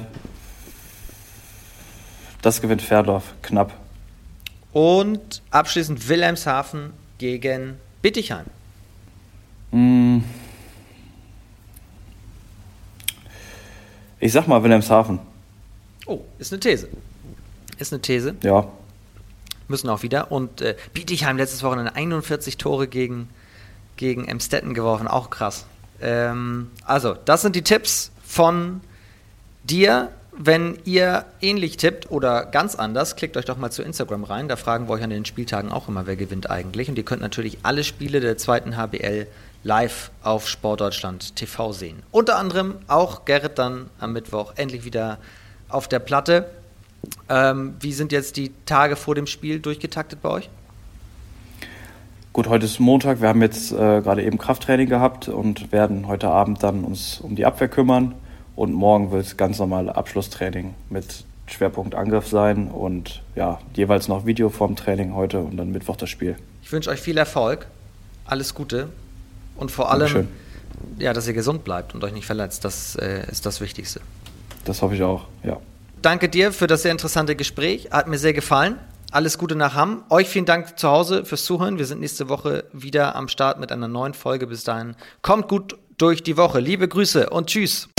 das gewinnt Ferndorf knapp. Und abschließend Wilhelmshaven gegen Bittigheim. Mhm. Ich sag mal Wilhelmshaven. Oh, ist eine These. Ist eine These. Ja. Müssen auch wieder. Und äh, Bietigheim letztes Wochenende 41 Tore gegen, gegen Emstetten geworfen. Auch krass. Ähm, also, das sind die Tipps von dir. Wenn ihr ähnlich tippt oder ganz anders, klickt euch doch mal zu Instagram rein. Da fragen wir euch an den Spieltagen auch immer, wer gewinnt eigentlich. Und ihr könnt natürlich alle Spiele der zweiten HBL live auf Sportdeutschland TV sehen. Unter anderem auch Gerrit dann am Mittwoch endlich wieder auf der Platte. Ähm, wie sind jetzt die Tage vor dem Spiel durchgetaktet bei euch? Gut, heute ist Montag. Wir haben jetzt äh, gerade eben Krafttraining gehabt und werden heute Abend dann uns um die Abwehr kümmern. Und morgen wird es ganz normal Abschlusstraining mit Schwerpunkt Angriff sein und ja, jeweils noch Video vorm Training heute und dann Mittwoch das Spiel. Ich wünsche euch viel Erfolg, alles Gute und vor allem, ja, dass ihr gesund bleibt und euch nicht verletzt. Das äh, ist das Wichtigste. Das hoffe ich auch, ja. Danke dir für das sehr interessante Gespräch. Hat mir sehr gefallen. Alles Gute nach Hamm. Euch vielen Dank zu Hause fürs Zuhören. Wir sind nächste Woche wieder am Start mit einer neuen Folge. Bis dahin kommt gut durch die Woche. Liebe Grüße und tschüss.